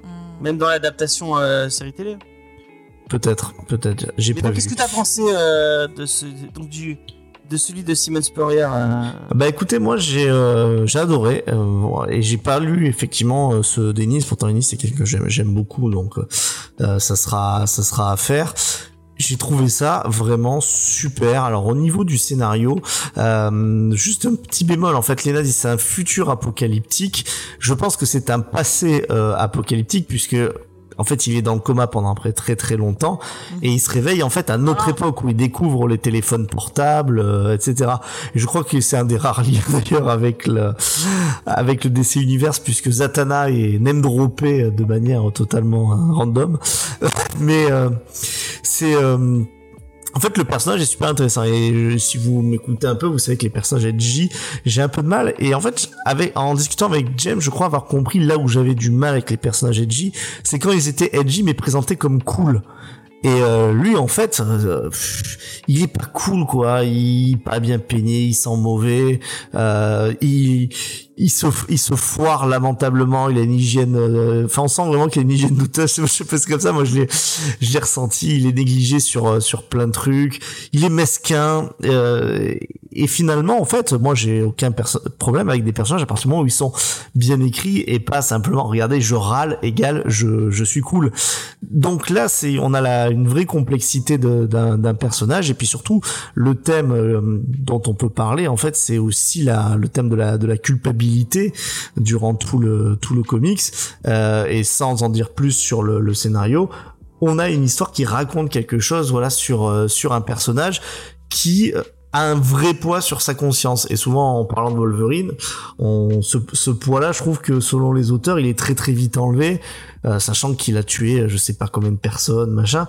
Hmm. Même dans l'adaptation euh, série télé. peut-être, peut-être, j'ai pas qu'est-ce que t'as pensé euh, de ce donc du de celui de Simon Spurrier euh, Bah écoutez, moi j'ai euh, j'ai adoré euh, et j'ai pas lu effectivement euh, ce Denis. Pourtant Denis c'est quelqu'un que j'aime j'aime beaucoup, donc ça sera ça sera à faire. J'ai trouvé ça vraiment super. Alors au niveau du scénario, euh, juste un petit bémol. En fait, Lena dit c'est un futur apocalyptique. Je pense que c'est un passé euh, apocalyptique puisque en fait il est dans le coma pendant après très très longtemps et il se réveille en fait à notre Ah. époque où il découvre les téléphones portables, euh, etc. Et je crois que c'est un des rares liens d'ailleurs avec le avec le DC Universe puisque Zatanna est name droppé de manière totalement euh, random. Mais euh, c'est euh, en fait, le personnage est super intéressant. Et si vous m'écoutez un peu, vous savez que les personnages edgy, j'ai un peu de mal. Et en fait, avec, en discutant avec James, je crois avoir compris là où j'avais du mal avec les personnages edgy, c'est quand ils étaient edgy mais présentés comme cool. Et euh, lui, en fait, euh, il est pas cool, quoi. Il est pas bien peigné, il sent mauvais. Euh, il, il se, il se foire lamentablement. Il a une hygiène. euh, Enfin, on sent vraiment qu'il a une hygiène douteuse. Je sais pas, c'est comme ça. Moi, je l'ai, je l'ai ressenti. Il est négligé sur euh, sur plein de trucs. Il est mesquin. euh, et finalement, en fait, moi, j'ai aucun problème avec des personnages à partir du moment où ils sont bien écrits et pas simplement regardez, je râle égale je je suis cool. Donc là, c'est on a la, une vraie complexité d'un personnage et puis surtout le thème euh, dont on peut parler en fait, c'est aussi la le thème de la de la culpabilité durant tout le tout le comics euh, et sans en dire plus sur le, scénario, on a une histoire qui raconte quelque chose voilà sur euh, sur un personnage qui euh, a un vrai poids sur sa conscience. Et souvent en parlant de Wolverine on ce, ce poids là je trouve que selon les auteurs il est très très vite enlevé sachant qu'il a tué je sais pas combien de personnes machin.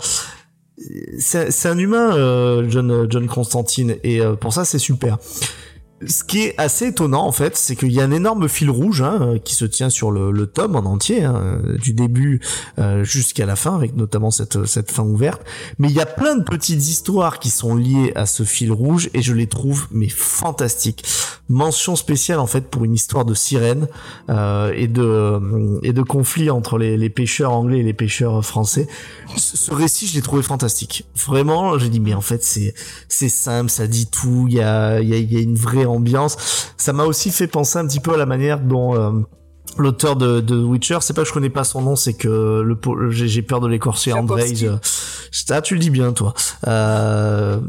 C'est un humain John John Constantine et pour ça c'est super ce qui est assez étonnant en fait, c'est qu'il y a un énorme fil rouge hein, euh, qui se tient sur le, le tome en entier, hein, du début euh, jusqu'à la fin, avec notamment cette, cette fin ouverte. Mais il y a plein de petites histoires qui sont liées à ce fil rouge et je les trouve mais fantastiques. Mention spéciale en fait pour une histoire de sirène euh, et de et de conflit entre les, les pêcheurs anglais et les pêcheurs français. Ce, récit, je l'ai trouvé fantastique. Vraiment, j'ai dit mais en fait c'est c'est simple, ça dit tout, il y a il y y a une vraie ambiance. Ça m'a aussi fait penser un petit peu à la manière dont euh, l'auteur de, de Witcher, c'est pas que je connais pas son nom, c'est que le j'ai peur de l'écorcher Andrei. Je- Ah, tu le dis bien toi. Euh,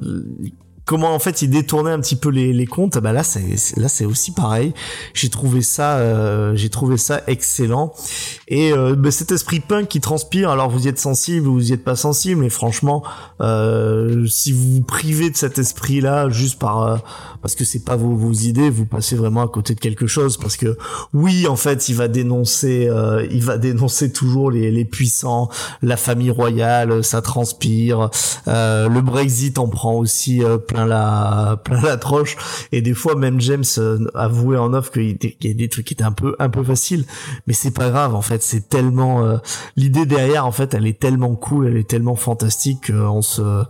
comment en fait il détournait un petit peu les, les comptes. Bah là c'est là c'est aussi pareil. J'ai trouvé ça euh, j'ai trouvé ça excellent. Et euh, bah, cet esprit punk qui transpire alors vous y êtes sensible ou vous y êtes pas sensible mais franchement euh, si vous vous privez de cet esprit là juste par euh, parce que c'est pas vos, vos idées vous passez vraiment à côté de quelque chose. Parce que oui en fait il va dénoncer euh, il va dénoncer toujours les, les puissants la famille royale ça transpire. Euh, le Brexit en prend aussi euh, plein la plein la troche et des fois même James euh, avouait en off qu'il y a des trucs qui étaient un peu un peu faciles. Mais c'est pas grave en fait. C'est tellement euh, l'idée derrière en fait elle est tellement cool elle est tellement fantastique qu'on se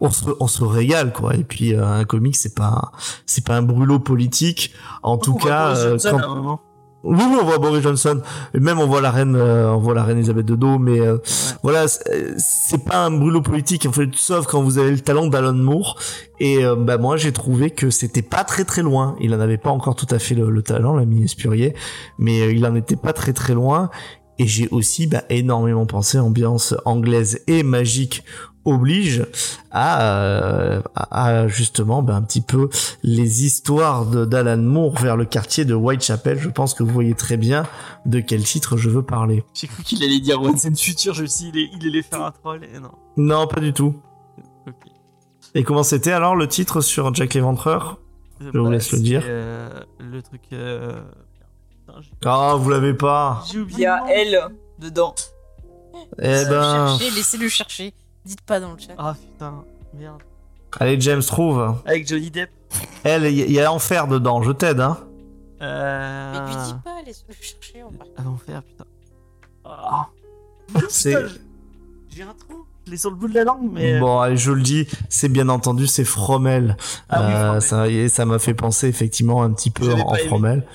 on se on se régale quoi. Et puis euh, un comic c'est pas c'est pas un brûlot politique. En tout cas quand-. Oui, oui, on voit Boris Johnson, et même on voit la reine, euh, on voit la reine Elisabeth II, mais euh, voilà, c'est pas un brûlot politique, en fait, sauf quand vous avez le talent d'Alan Moore. Et euh, bah moi, j'ai trouvé que c'était pas très très loin. Il en avait pas encore tout à fait le, le talent, l'ami Spurrier, mais euh, il en était pas très très loin. Et j'ai aussi bah, énormément pensé ambiance anglaise et magique oblige à, euh, à, justement bah, un petit peu les histoires de d'Alan Moore vers le quartier de Whitechapel. Je pense que vous voyez très bien de quel titre je veux parler. J'ai cru qu'il allait dire Once and Future, je me suis dit, il, il allait faire un troll, et non. Non, pas du tout. Et comment c'était alors le titre sur Jack l'Éventreur Je vous laisse le dire. euh, le truc. Euh... Ah, vous l'avez pas. J'ai Il oublié. y a elle dedans. Eh ben, laissez-le chercher. Dites pas dans le chat. Ah putain, merde. allez James trouve. Avec Johnny Depp. Elle, il y, a enfer dedans. Je t'aide, hein. Euh... Mais lui dis pas, laisse-le chercher. À l'enfer, putain. Ah. C'est J'ai un trou. Je l'ai sur le bout de la langue, mais. bon, allez, je le dis. C'est bien entendu, c'est Fromel. Ah oui, Euh, ça, y est, ça m'a fait penser effectivement un petit peu en, aimé. Fromel.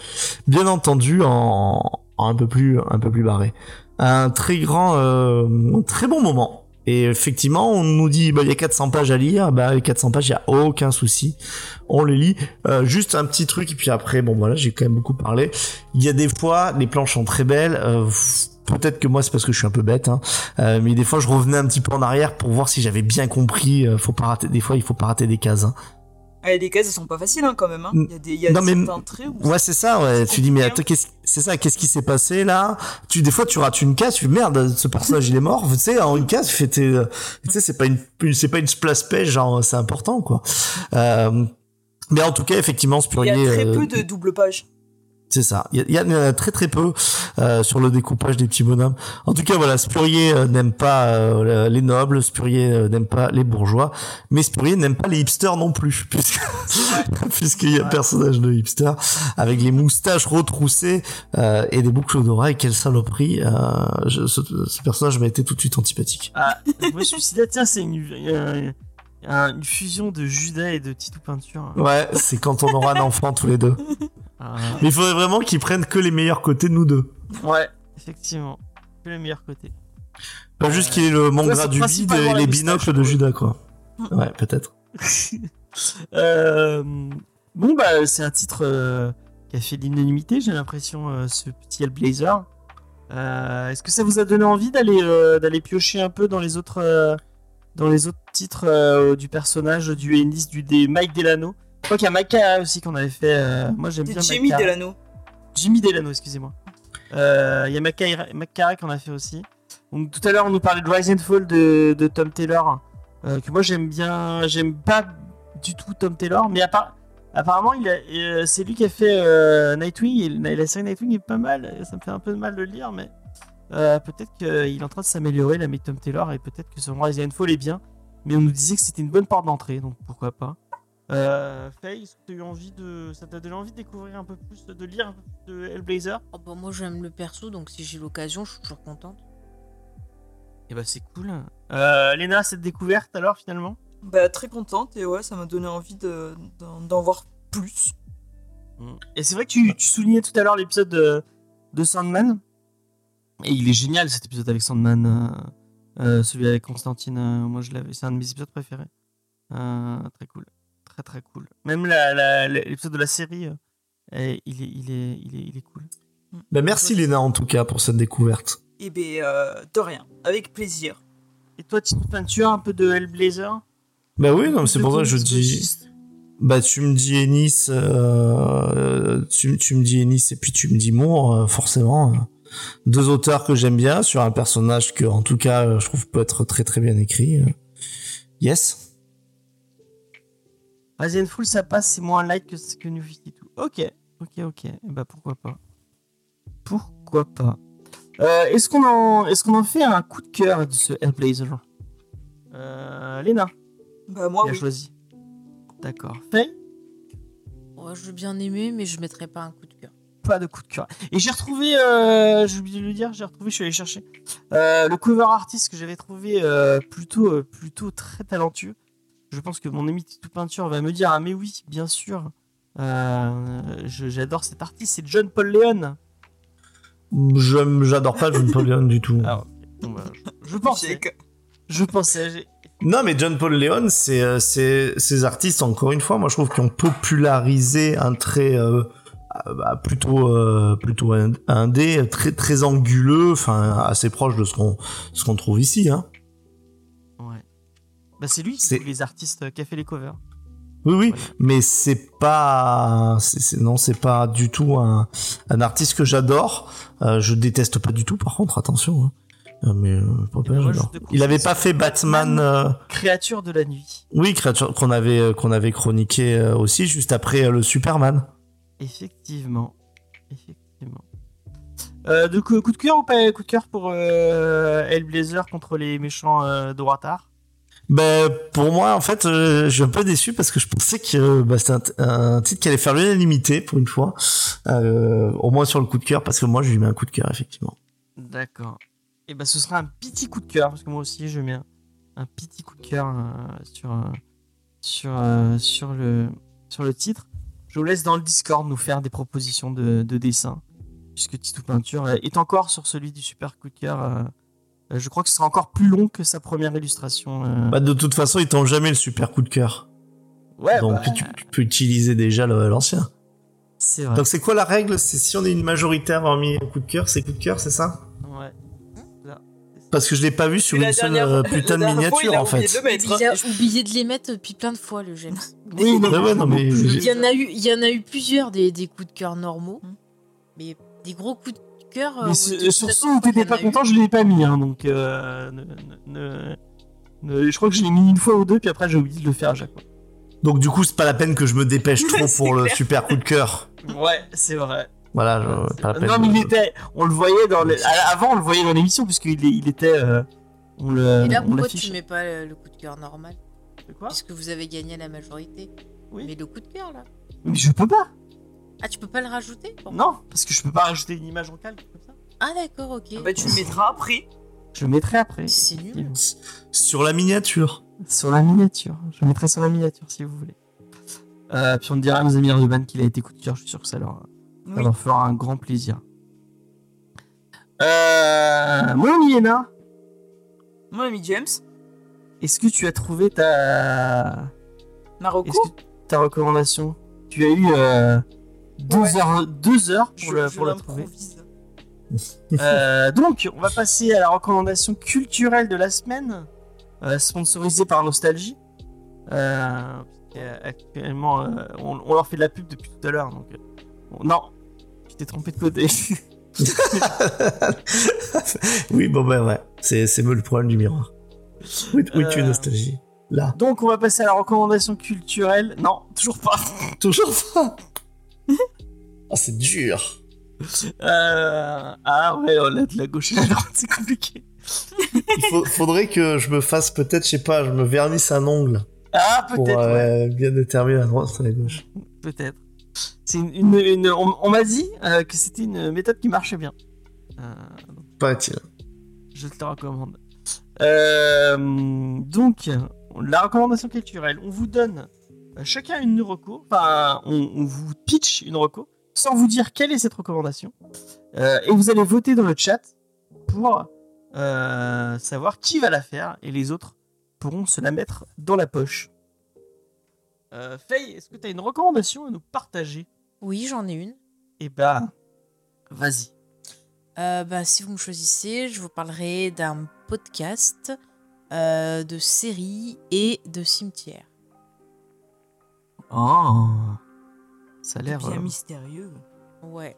Bien entendu, en, en un peu plus, un peu plus barré. Un très grand, euh, très bon moment. Et effectivement, on nous dit, bah, il y a 400 pages à lire. Bah, les 400 pages, il y a aucun souci. On les lit. Euh, juste un petit truc, et puis après, bon, voilà, j'ai quand même beaucoup parlé. Il y a des fois, les planches sont très belles. Euh, Peut-être que moi c'est parce que je suis un peu bête, hein. Euh, mais des fois je revenais un petit peu en arrière pour voir si j'avais bien compris. Euh, faut pas rater, des fois il faut pas rater des cases. Hein. Ah, les cases, elles sont pas faciles hein, quand même. Hein. Il y a, des, y a Non, mais- où Ouais, c'est ça, ouais. Tu dis, mais attends, qu'est-ce, c'est ça, qu'est-ce qui s'est passé, là? Tu, des fois, tu rates une case, tu fais, merde, ce personnage, il est mort. Tu sais, en une case, tu fais, t'es, euh, tu sais, c'est pas une, c'est pas une splash page, genre, c'est important, quoi. Euh, mais en tout cas, effectivement, il y Spurrier, a très euh, peu de double pages. C'est ça. Il y, en a très très peu euh, sur le découpage des petits bonhommes. En tout cas, voilà, Spurrier euh, n'aime pas euh, les nobles, Spurrier euh, n'aime pas les bourgeois, mais Spurrier n'aime pas les hipsters non plus, puisque puisqu'il y a un personnage de hipster avec les moustaches retroussées euh, et des boucles d'oreilles. Quelle saloperie euh, je- ce, ce personnage m'a été tout de suite antipathique. Ah, moi je me suis dit, ah, tiens, c'est une, un- une fusion de Judas et de Titou Peinture. Ouais, c'est quand on aura un enfant tous les deux. Ah, Mais il faudrait vraiment qu'ils prennent que les meilleurs côtés de nous deux. ouais, effectivement. Que le meilleur côté. Pas juste qu'il ait le mon Ouais, du principalement et les binocles de. Judas, quoi. Ouais, peut-être. Euh, bon, bah, c'est un titre euh, qui a fait l'unanimité, j'ai l'impression, euh, ce petit Hellblazer. Euh, Est-ce que ça vous a donné envie d'aller euh, d'aller piocher un peu dans les autres euh, dans les autres titres euh, du personnage du Ennis du des Mike Delano Je crois qu'il y a Mike Carey aussi qu'on avait fait. euh, moi j'aime bien Jimmy. Delano. Jimmy Delano, excusez-moi. Euh, Il y a Mike Carey qu'on a fait aussi. Donc, tout à l'heure, on nous parlait de Rise and Fall de, de Tom Taylor, que moi j'aime bien. J'aime pas du tout Tom Taylor, mais appar- apparemment, c'est lui qui a fait Nightwing. Et la la série Nightwing est pas mal. Ça me fait un peu de mal de le lire, mais euh, peut-être qu'il est en train de s'améliorer, l'ami Tom Taylor, et peut-être que son Rise and Fall est bien. Mais on nous disait que c'était une bonne porte d'entrée, donc pourquoi pas. Euh, Faye, est-ce que t'as eu envie de, ça t'a donné envie de découvrir un peu plus, de lire un peu plus de Hellblazer? Oh, bah, moi j'aime le perso, donc si j'ai l'occasion, je suis toujours contente. Et bah c'est cool. Euh, Léna, cette découverte alors finalement? Bah, très contente et ouais, ça m'a donné envie de- d'en d'en voir plus. Et c'est vrai que tu, tu soulignais tout à l'heure l'épisode de, de Sandman. Et il est génial cet épisode avec Sandman. euh, euh, celui avec Constantine, euh, moi je l'avais. C'est un de mes épisodes préférés. Euh, très cool. Très très cool. Même l'épisode de la série, euh, eh, il, est, il, est, il, est, il est cool. Ben merci Léna en tout cas pour cette découverte. Et ben, euh, de rien, avec plaisir. Et toi, tu peinture un peu de Hellblazer? Bah oui, non, mais c'est pour ça que je dis. Bah tu me dis Ennis, euh, tu, tu me dis Ennis et puis tu me dis Moore, euh, forcément. Deux auteurs que j'aime bien sur un personnage que en tout cas je trouve peut être très très bien écrit. Yes. Resident Full, ça passe, c'est moins light que, que New 52. Ok, ok, ok. Et bah pourquoi pas. Pourquoi pas. Euh, est-ce qu'on en, est-ce qu'on en fait un coup de cœur de ce Hellblazer? Euh, Léna, Bah, moi, oui. choisi. D'accord. Faye Ouais, je veux bien aimer, mais je mettrai pas un coup de cœur. Pas de coup de cœur. Et j'ai retrouvé, euh, j'ai oublié de le dire, j'ai retrouvé, je suis allé chercher euh, le cover artist que j'avais trouvé euh, plutôt, euh, plutôt très talentueux. Je pense que mon ami Titou Peinture va me dire ah mais oui, bien sûr. Euh, J'adore cet artiste, c'est John Paul Leon. Je j'adore pas John Paul Leon du tout. Ah. Bon, bah, je, je pensais, Check. je pensais. Non, mais John Paul Leon, c'est c'est ces artistes encore une fois, moi je trouve qu'ils ont popularisé un trait bah, plutôt euh, plutôt indé, très très anguleux, enfin assez proche de ce qu'on ce qu'on trouve ici. Hein. Ouais. Bah c'est lui qui C'est- les artistes euh, qui a fait les covers. Oui, oui, mais c'est pas, c'est, c'est- non, c'est pas du tout un, un artiste que j'adore. Euh, je déteste pas du tout, par contre, attention. hein. Euh, mais euh, pas moi, Il avait pas fait Batman. Euh, Créature de la nuit. Oui, créature qu'on avait euh, qu'on avait chroniqué euh, aussi juste après euh, le Superman. Effectivement. Effectivement. Euh, donc, coup de cœur ou pas coup de cœur pour euh, Hellblazer contre les méchants euh, de Watar Ben pour moi, en fait, euh, je suis un peu déçu parce que je pensais que bah, c'était un, un titre qui allait faire l'unanimité pour une fois, au moins sur le coup de cœur, parce que moi, je lui mets un coup de cœur effectivement. D'accord. Et bah ce sera un petit coup de cœur parce que moi aussi je mets un, un petit coup de cœur sur sur sur le sur le titre. Je vous laisse dans le Discord nous faire des propositions de, de dessin puisque Titou Peinture est encore sur celui du super coup de cœur. euh, je crois que ce sera encore plus long que sa première illustration. euh. Bah, de toute façon, ils t'ont jamais le super coup de cœur, ouais, donc bah, tu, tu peux utiliser déjà l'ancien. c'est vrai. Donc c'est quoi la règle? C'est si on est une majorité à avoir mis un coup de cœur, c'est coup de cœur, c'est ça? Ouais. Parce que je l'ai pas vu sur une seule dernière- euh, putain de miniature en fait. Il a oublié de les mettre depuis plein de fois, le James. Oui, non, Ouais, ouais, non, mais- Il y en a eu, il y en a eu plusieurs des, des coups de cœur normaux, mais des gros coups de cœur. euh, Mais sur d'accord où t'étais pas eu. content, je l'ai pas mis. Hein, donc, euh, ne- ne- ne- ne- je crois que je l'ai mis une fois ou deux, puis après j'ai oublié de le faire à chaque fois. Donc du coup, c'est pas la peine que je me dépêche trop pour le super coup de cœur. Ouais, c'est vrai. Voilà, je, pas la peine non, mais de- il était. On le voyait dans. les- Avant, on le voyait dans l'émission, puisqu'il il était. euh, on le. Et là, on pourquoi tu mets pas le, coup de cœur normal C'est quoi? Puisque vous avez gagné la majorité. Oui. Mais le coup de cœur là. Mais je peux pas. Ah, tu peux pas le rajouter Non, parce que je peux pas rajouter une image en calque comme ça. Ah, d'accord, ok. Ah bah, tu le mettras après. Je le mettrai après. C'est nul. Sur la miniature. Sur la miniature. Je le mettrai sur la miniature si vous voulez. Euh, puis on dira à nos amis Urban qu'il a été coup de cœur. Je suis sûr que ça leur, ça Oui. leur fera un grand plaisir. Euh, mon ami Léna, Mon ami James, est-ce que tu as trouvé ta. Marocco. Que ta recommandation? Tu as eu euh, deux, Ouais. heures, deux heures pour, Je- le, je pour la trouver. Euh, donc, on va passer à la recommandation culturelle de la semaine, euh, sponsorisée par Nostalgie. Actuellement, euh, on, on leur fait de la pub depuis tout à l'heure. Donc, euh, non, tu t'es trompé de côté. oui, bon ben ouais, c'est le problème du miroir. Oui, oui tu es Euh. nostalgie. Là. donc, on va passer à la recommandation culturelle. Non, toujours pas. Toujours pas. Ah, c'est dur. Euh, ah ouais, oh, là, de la gauche et de la droite, c'est compliqué. Il faut- faudrait que je me fasse peut-être, je sais pas, je me vernisse un ongle Ah, pour peut-être, ouais. euh, bien déterminer la droite et la gauche. Peut-être. C'est une, une- une- on, on m'a dit euh, que c'était une méthode qui marchait bien. Euh, Paraît-il. je te la recommande. Euh, donc, la recommandation culturelle, on vous donne euh, chacun une reco, enfin, on, on vous pitch une reco, sans vous dire quelle est cette recommandation. Et vous allez voter dans le chat pour savoir qui va la faire, et les autres pourront se la mettre dans la poche. Euh, Faye, est-ce que tu as une recommandation à nous partager? Oui, j'en ai une. Eh bah, vas-y. Euh, bah, si vous me choisissez, je vous parlerai d'un podcast, euh, de séries et de cimetières. Oh, ça a l'air. Bien euh, mystérieux. Ouais.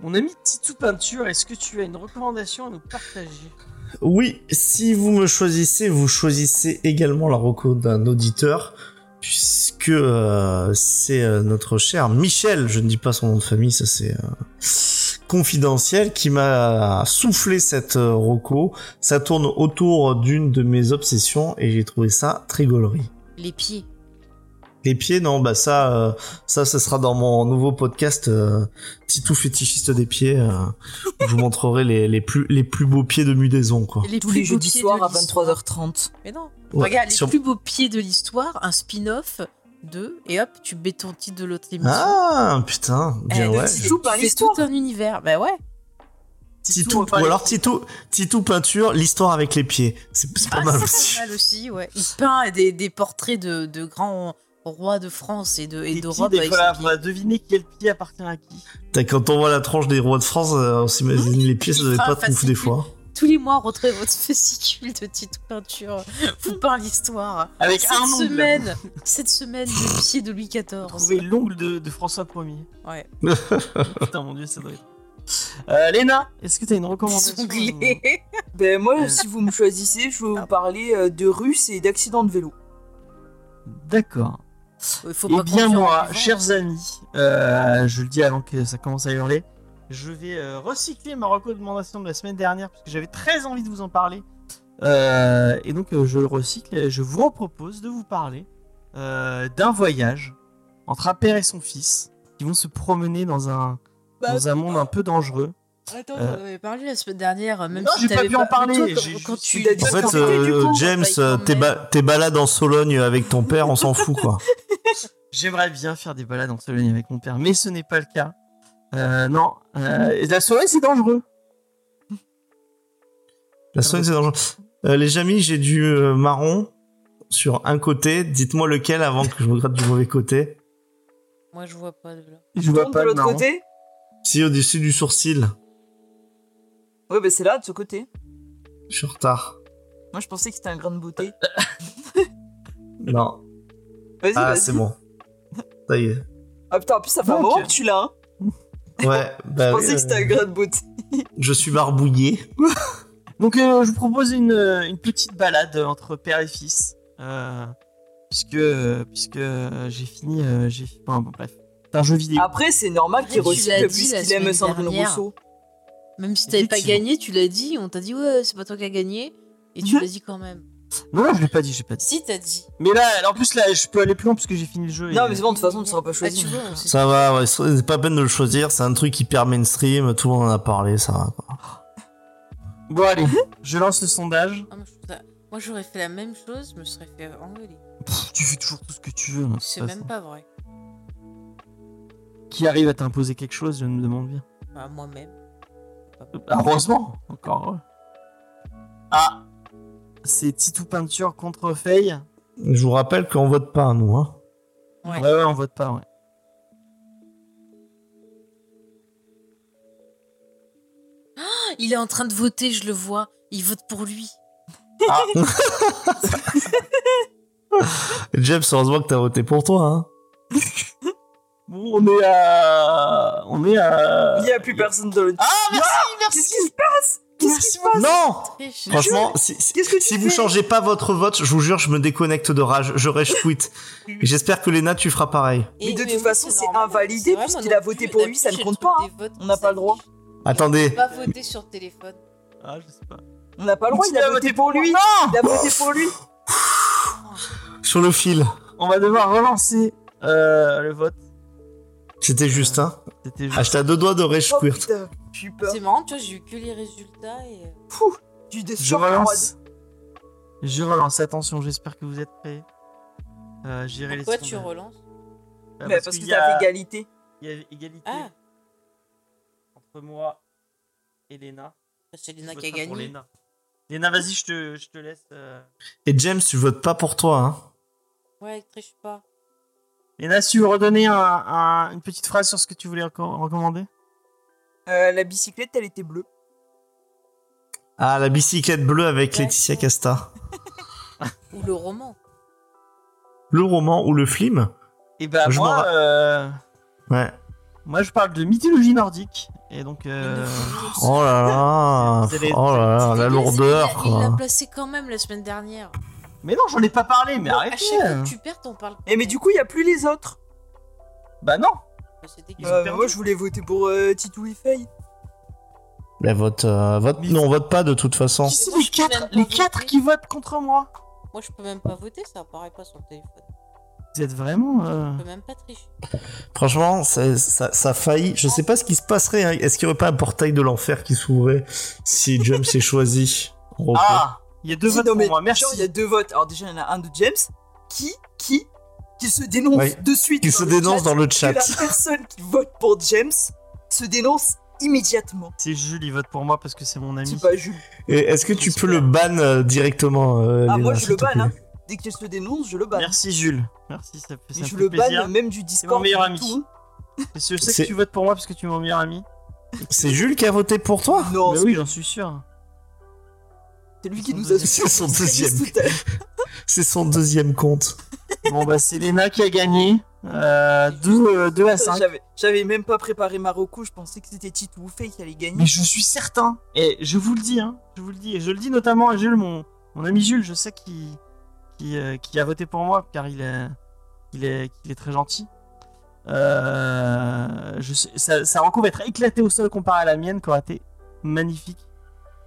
Mon ami Titou Peinture, est-ce que tu as une recommandation à nous partager? Oui, si vous me choisissez, vous choisissez également la reco d'un auditeur, puisque euh, c'est euh, notre cher Michel, je ne dis pas son nom de famille, ça c'est euh, confidentiel, qui m'a soufflé cette reco. Ça tourne autour d'une de mes obsessions et j'ai trouvé ça très gaulerie. Les pieds. Les pieds, non, bah ça, euh, ça, ça sera dans mon nouveau podcast euh, Titou fétichiste des pieds. euh, où je vous montrerai les, les plus les plus beaux pieds de mudaison, quoi. Les Tous plus les beaux jeudis pieds soirs à l'histoire. 23h30. Mais non. Ouais, Regarde, les plus beaux pieds de l'histoire, un spin-off de, et hop, tu mets ton titre de l'autre émission. Ah putain, bien Eh, ouais. tu- Joue tu par l'histoire. tout un univers. Bah ouais. Titou, ou alors Titou, Titou peinture, l'histoire avec les pieds. C'est pas Ah, mal c'est aussi. pas mal aussi, ouais. Il peint des, des portraits de, de grands rois de France et de et Et d'Europe il faudra deviner quel pied appartient à qui. Quand on voit la tranche des rois de France, euh, on s'imagine les pieds, ça devait Ah, pas ouf facile. des fois. Tous les mois, retrouvez votre fascicule de Tito Peinture. Vous peint l'histoire. Avec Cette un ongle. semaine, cette semaine, le pied de Louis XIV. Trouver l'ongle de, de François Ier. Ouais. Putain, mon dieu, ça doit être. Euh, Léna, est-ce que tu as une recommandation. Ben moi, Euh. si vous me choisissez, je vais vous parler euh, de Russes et d'accidents de vélo. D'accord. Faut Eh pas bien, conduire en moi, chers amis, euh, je le dis avant que ça commence à hurler, je vais euh, recycler ma recommandation de la semaine dernière parce que j'avais très envie de vous en parler. Euh, et donc, euh, je le recycle et je vous propose de vous parler euh, d'un voyage entre un père et son fils qui vont se promener dans un, Bah, dans un monde un peu dangereux. Attends, Euh. on en avait parlé la semaine dernière. Même Non, si j'ai pas pu en parler, quand, quand tu En fait, t'étais, euh, du coup, James, bah, tes, ba- tes balades en Sologne avec ton père, on s'en fout quoi. J'aimerais bien faire des balades en Sologne avec mon père, mais ce n'est pas le cas. Euh, non, euh, la Sologne c'est dangereux. La Sologne, c'est dangereux. Euh, les amis, j'ai du euh, marron sur un côté. Dites-moi lequel avant que je me gratte du mauvais côté. Moi, je vois pas de là. Je vois Tourne pas de l'autre côté Si, au-dessus du sourcil. Ouais, ben c'est là, de ce côté. Je suis en retard. Moi, je pensais que c'était un grain de beauté. Non. Vas-y, Ah, vas-y. c'est bon. Ça y est. Ah putain, en plus, ça fait un moment que tu l'as. Hein. Ouais, bah Je oui, pensais que c'était un grain de beauté. je suis barbouillé. Donc euh, je vous propose une, euh, une petite balade entre père et fils. euh, puisque puisque j'ai fini. euh, j'ai bon, bon, bref. C'est un jeu vidéo. Après, c'est normal qu'il l'as recycle dit la puisqu'il aime Sandrine dernière. Rousseau. Même si t'avais pas gagné, tu l'as dit, on t'a dit ouais, c'est pas toi qui as gagné. Et tu Mhm. l'as dit quand même. Non, non, je l'ai pas dit, je l'ai pas dit. Si, t'as dit. Mais là, en plus, là, je peux aller plus loin parce que j'ai fini le jeu. et- Non, mais c'est bon, de toute façon, tu seras pas Ah, choisi. tu vois, on sait- Ça va, ouais, c'est pas peine de le choisir, c'est un truc hyper mainstream, tout le monde en a parlé, ça va. quoi. Bon, allez, je lance le sondage. Ah, moi, j'aurais fait la même chose, je me serais fait engueuler. Pff, tu fais toujours tout ce que tu veux. hein, C'est même pas vrai. Qui arrive à t'imposer quelque chose, je me demande bien. Bah, moi-même. Ah, Heureusement, encore heureux. Ah, c'est Titou Peinture contre Faye. Je vous rappelle qu'on vote pas, nous, hein. Ouais. Ouais, ouais, on vote pas, ouais. Il est en train de voter, je le vois. Il vote pour lui. James, heureusement que t'as voté pour toi, hein. Bon, on est à. On est à. Il n'y a plus personne dans le. Ah, merci, Qu'est-ce merci. qui se passe? Qu'est-ce qui se passe Non Triche. Franchement, si, que vous changez pas votre vote, je vous jure, je me déconnecte de rage, je rage quit. Et J'espère que Léna, tu feras pareil. Mais Et- de toute façon, c'est invalidé puisqu'il a voté pour lui, ça ne compte pas, hein. On n'a pas le droit. Attendez. Pas voter sur téléphone. Ah, je sais pas. On n'a pas le droit, il a voté pour lui. Non Il a voté pour lui. Sur le fil. On va devoir relancer euh, le vote. C'était juste, hein. Ah, j'étais à deux doigts de rage Oh. C'est marrant, tu vois, j'ai eu que les résultats et. euh, Fou, des Je relance. Je relance. Attention, j'espère que vous êtes prêts. Euh, les Pourquoi tu relances Bah, Mais parce que qu'il y t'as fait égalité. Il y a égalité Ah, entre moi et Léna. c'est Léna qui a gagné. Léna. Léna, vas-y, je te, je te laisse. euh. Et James, tu votes pas pour toi, hein. Ouais, triche pas. Léna, si tu veux redonner un- un- une petite phrase sur ce que tu voulais reco- recommander? Euh, la bicyclette, elle était bleue. Ah, la bicyclette bleue avec D'accord. Laetitia Casta. Ou le roman. Le roman ou le film? Et bah, Je m'en moi, euh, Ouais. moi, je parle de mythologie nordique. Et donc, euh, Oh là là. Allez- Oh là là, la lourdeur, Il l'a placé quand même la semaine dernière. Mais non, j'en ai pas parlé, mais Bon, arrêtez. à chaque fois que tu perds, t'en parles. Et mais du coup, il n'y a plus les autres. Bah non. Ils ont Euh, perdu. moi, je voulais voter pour euh, Titou et Faye. Mais vote, euh, vote, Mais- non, vote pas de toute façon. Qui les quatre, les quatre qui votent contre moi? Moi, je peux même pas voter, ça apparaît pas sur le téléphone. Vous êtes vraiment. euh, Je peux même pas tricher. Franchement, ça, ça, ça a failli. Je sais pas ce qui se passerait. hein. Est-ce qu'il y aurait pas un portail de l'enfer qui s'ouvrait si James est choisi? Ah Il y a deux Si, votes non, pour mais moi, merci. genre, il y a deux votes. Alors déjà, il y en a un de James qui, qui, qui se dénonce de suite. Qui se dénonce chat dans le que chat. la personne qui vote pour James se dénonce immédiatement. C'est Jules, il vote pour moi parce que c'est mon ami. C'est pas Jules. Et est-ce que tu peux le ban euh, directement euh, Ah, Léna, moi, je le plaît Hein. Dès qu'il se dénonce, je le banne. Merci Jules. Merci, ça, fait- ça je le banne même du Discord. meilleur du ami. tout. Parce que je sais C'est- que tu votes pour moi parce que tu es mon meilleur ami. C'est Jules qui a voté pour toi Non, Mais c'est- oui, j'en suis sûr. C'est lui qui Son nous a deuxième- C'est son deuxième. C'est son deuxième compte. bon bah c'est Léna qui a gagné. Euh, 2 à 5. J'avais, même pas préparé Marocco, je pensais que c'était Titou ou Faye qui allait gagner. Mais je suis certain, et je vous le dis, hein, je vous le dis, et je le dis notamment à Jules, mon, mon ami Jules, je sais qu'il qui, euh, qui a voté pour moi, car il est, il est, très gentil. Euh, je sais, sa rencontre va être éclatée au sol comparé à la mienne, qui aurait été magnifique.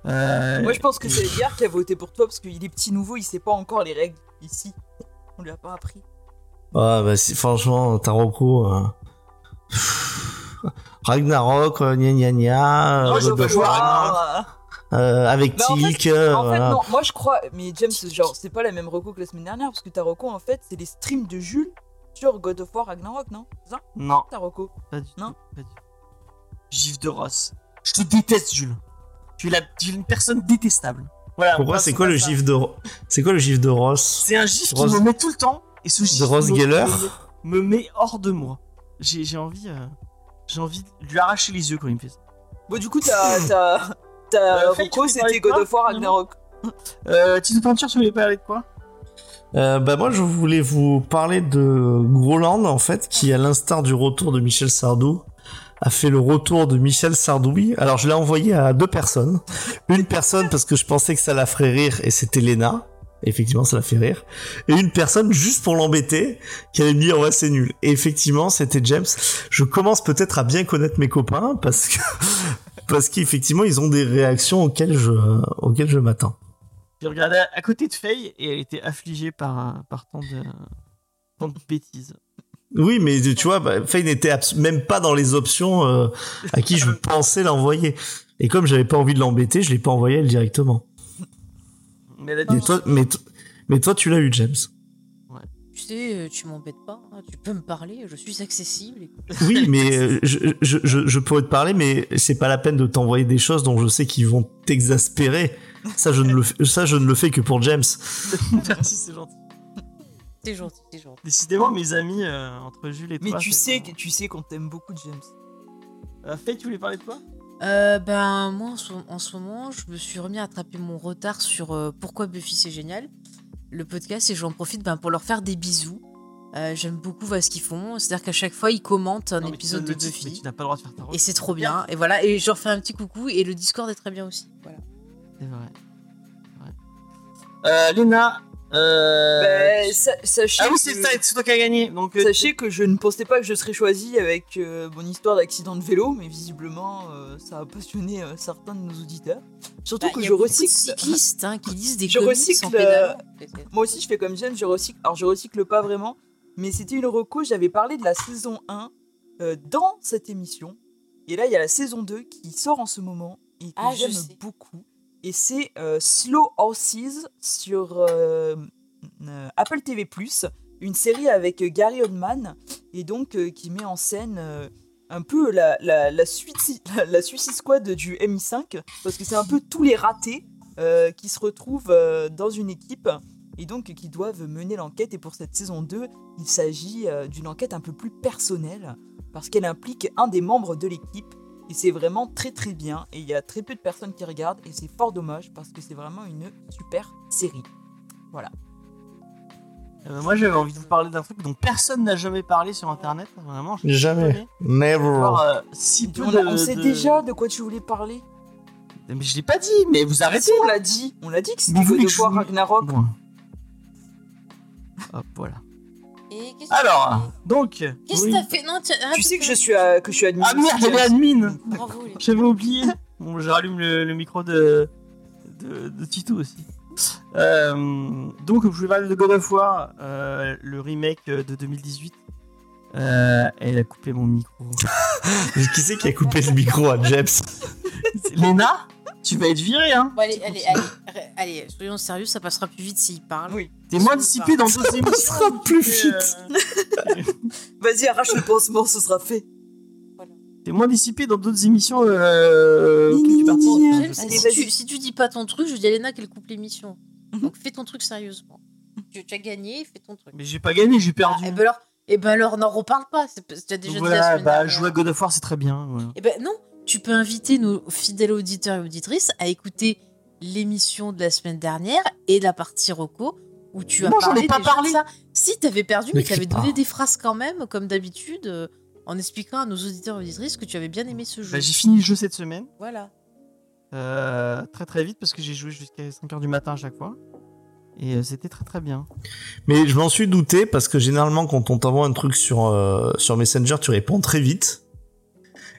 Euh, Moi, je pense que c'est Edgar qui a voté pour toi parce qu'il est petit nouveau, il sait pas encore les règles ici. On lui a pas appris. Ah bah si, franchement, Taroko. Euh... Ragnarok, euh, gna gna gna, Non, euh, je God veux of voir. War, euh, avec en fait- Tilk. euh, En fait, voilà. non, moi je crois, mais James, genre, c'est pas la même reco que la semaine dernière parce que ta reco, en fait, c'est les streams de Jules sur God of War Ragnarok, non? Ça? Non, ta reco pas du Non? tout. Pas du tout. Gif de Ross. Je te déteste, Jules. Tu es, la, tu es une personne détestable. Voilà, Pourquoi on c'est quoi le gif de c'est quoi le gif de Ross? C'est un gif Rose- qui me met tout le temps. Et ce gif de Ross me, Geller? me, me met hors de moi. J'ai j'ai envie, euh, j'ai envie de lui arracher les yeux quand il me fait ça. Bon, du coup, ta, ta, ta Faye, tu reco, veux parler c'était God of War. Ragnarok. Euh, Tito Peinture, tu voulais parler de quoi? Euh, bah moi je voulais vous parler de Groland en fait qui à l'instar du retour de Michel Sardou a fait le retour de Michel Sardouille. Alors je l'ai envoyé à deux personnes. Une personne parce que je pensais que ça la ferait rire et c'était Léna. effectivement, ça l'a fait rire. Et une personne, juste pour l'embêter, qui allait me dire, ouais, c'est nul. Et effectivement, c'était James. Je commence peut-être à bien connaître mes copains, parce que, parce qu'effectivement, ils ont des réactions auxquelles je, auxquelles je m'attends. J'ai regardé à côté de Faye et elle était affligée par, par tant de, tant de bêtises. Oui, mais tu vois, bah, Faye n'était même pas dans les options euh, à qui je pensais l'envoyer. Et comme j'avais pas envie de l'embêter, je l'ai pas envoyé elle directement. Mais elle a dit Mais toi, mais, toi, tu l'as eu, James. Tu sais, euh, tu m'embêtes pas, hein, tu peux me parler, je suis accessible. Oui, mais euh, je, je, je, je pourrais te parler, mais c'est pas la peine de t'envoyer des choses dont je sais qu'ils vont t'exaspérer. Ça, je ne le, fais- ça, je ne le fais que pour James. Merci, c'est gentil. C'est gentil, c'est gentil. Décidément, mes amis, euh, entre Jules et Mais toi. tu c'est sais, que, tu sais qu'on t'aime beaucoup, James. Euh, Faye, tu voulais parler de quoi? Euh, ben, moi, en ce, en ce moment, je me suis remis à attraper mon retard sur euh, Pourquoi Buffy c'est génial, le podcast, et j'en profite ben, pour leur faire des bisous. Euh, J'aime beaucoup voir ce qu'ils font. C'est-à-dire qu'à chaque fois, ils commentent un Non, mais tu épisode de mais Buffy. Tu n'as pas le droit de faire ta Et c'est trop bien. Et voilà, et je leur fais un petit coucou. Et le Discord est très bien aussi. Voilà. C'est vrai. Ouais. Euh, Léna. Euh... Ben, sa- sachez ah oui, que- c'est ça, qui as gagné. Donc, euh, Sachez que je ne pensais pas que je serais choisi avec euh, mon histoire d'accident de vélo, mais visiblement euh, ça a passionné euh, certains de nos auditeurs. Surtout Bah, que y a je de recycle. cyclistes hein, qui lisent des Je recycle, en pédalant. Moi aussi je fais comme James, je recycle. Alors je recycle pas vraiment, mais c'était une reco, j'avais parlé de la saison 1 euh, dans cette émission. Et là il y a la saison 2 qui sort en ce moment et que Ah, j'aime beaucoup. Et c'est euh, Slow Horses sur euh, euh, Apple TV+, une série avec Gary Oldman et donc qui met en scène un peu la, la, la, Suicide, Squad du MI5 parce que c'est un peu tous les ratés qui se retrouvent dans une équipe et donc qui doivent mener l'enquête. Et pour cette saison 2 il s'agit d'une enquête un peu plus personnelle parce qu'elle implique un des membres de l'équipe et c'est vraiment très très bien et il y a très peu de personnes qui regardent et c'est fort dommage parce que c'est vraiment une super série. euh, moi, j'avais envie de vous parler d'un truc dont personne n'a jamais parlé sur Internet. Vraiment, je Jamais. Never. Alors, euh, si peu On, de, a- on sait de- déjà de quoi tu voulais parler. Mais je l'ai pas dit, mais vous arrêtez. Si, on l'a dit. On l'a dit que c'était War vous- Ragnarok. Bon. Hop, voilà. Et qu'est-ce que Alors, donc. Qu'est-ce oui. que t'as fait Non, Tu sais que je suis, à- que je suis admin. Ah merde, j'avais James. admin Bravo, les J'avais oublié. Bon, je rallume le, le micro de, de, de Tito aussi. Euh, donc, je vais parler de God of War, euh, le remake de 2018. Euh, elle a coupé mon micro. Qui c'est qui a coupé le micro à C'est Léna, tu vas être viré, hein Bon, allez, allez, allez, allez, allez, soyons sérieux, ça passera plus vite s'il parle. Oui. T'es moins dissipé dans d'autres émissions. sera plus euh, Vas-y, arrache le pansement, ce sera fait. T'es moins dissipé dans d'autres émissions euh, tu Allez, si, tu, si tu dis pas ton truc, je dis à Léna qu'elle coupe l'émission. Mhm. Donc fais ton truc sérieusement. Tu, tu as gagné, fais ton truc. Mais j'ai pas gagné, j'ai perdu. Ah, et ben alors, et ben alors n'en reparle pas. C'est tu as déjà dit la voilà, semaine bah, dernière. jouer à God of War, c'est très bien. voilà. Eh ben non, tu peux inviter nos fidèles auditeurs et auditrices à écouter l'émission de la semaine dernière et la partie Rocco où tu as Non, j'en ai parlé pas de parlé. ça. Si, t'avais perdu, mais N'écris t'avais pas. donné des phrases quand même, comme d'habitude, euh, en expliquant à nos auditeurs et auditrices que tu avais bien aimé ce jeu. Bah, j'ai fini le jeu cette semaine. Voilà. Euh, très très vite parce que j'ai joué jusqu'à 5h du matin à chaque fois. Et euh, c'était très très bien. Mais je m'en suis douté parce que généralement quand on t'envoie un truc sur euh, sur Messenger, tu réponds très vite.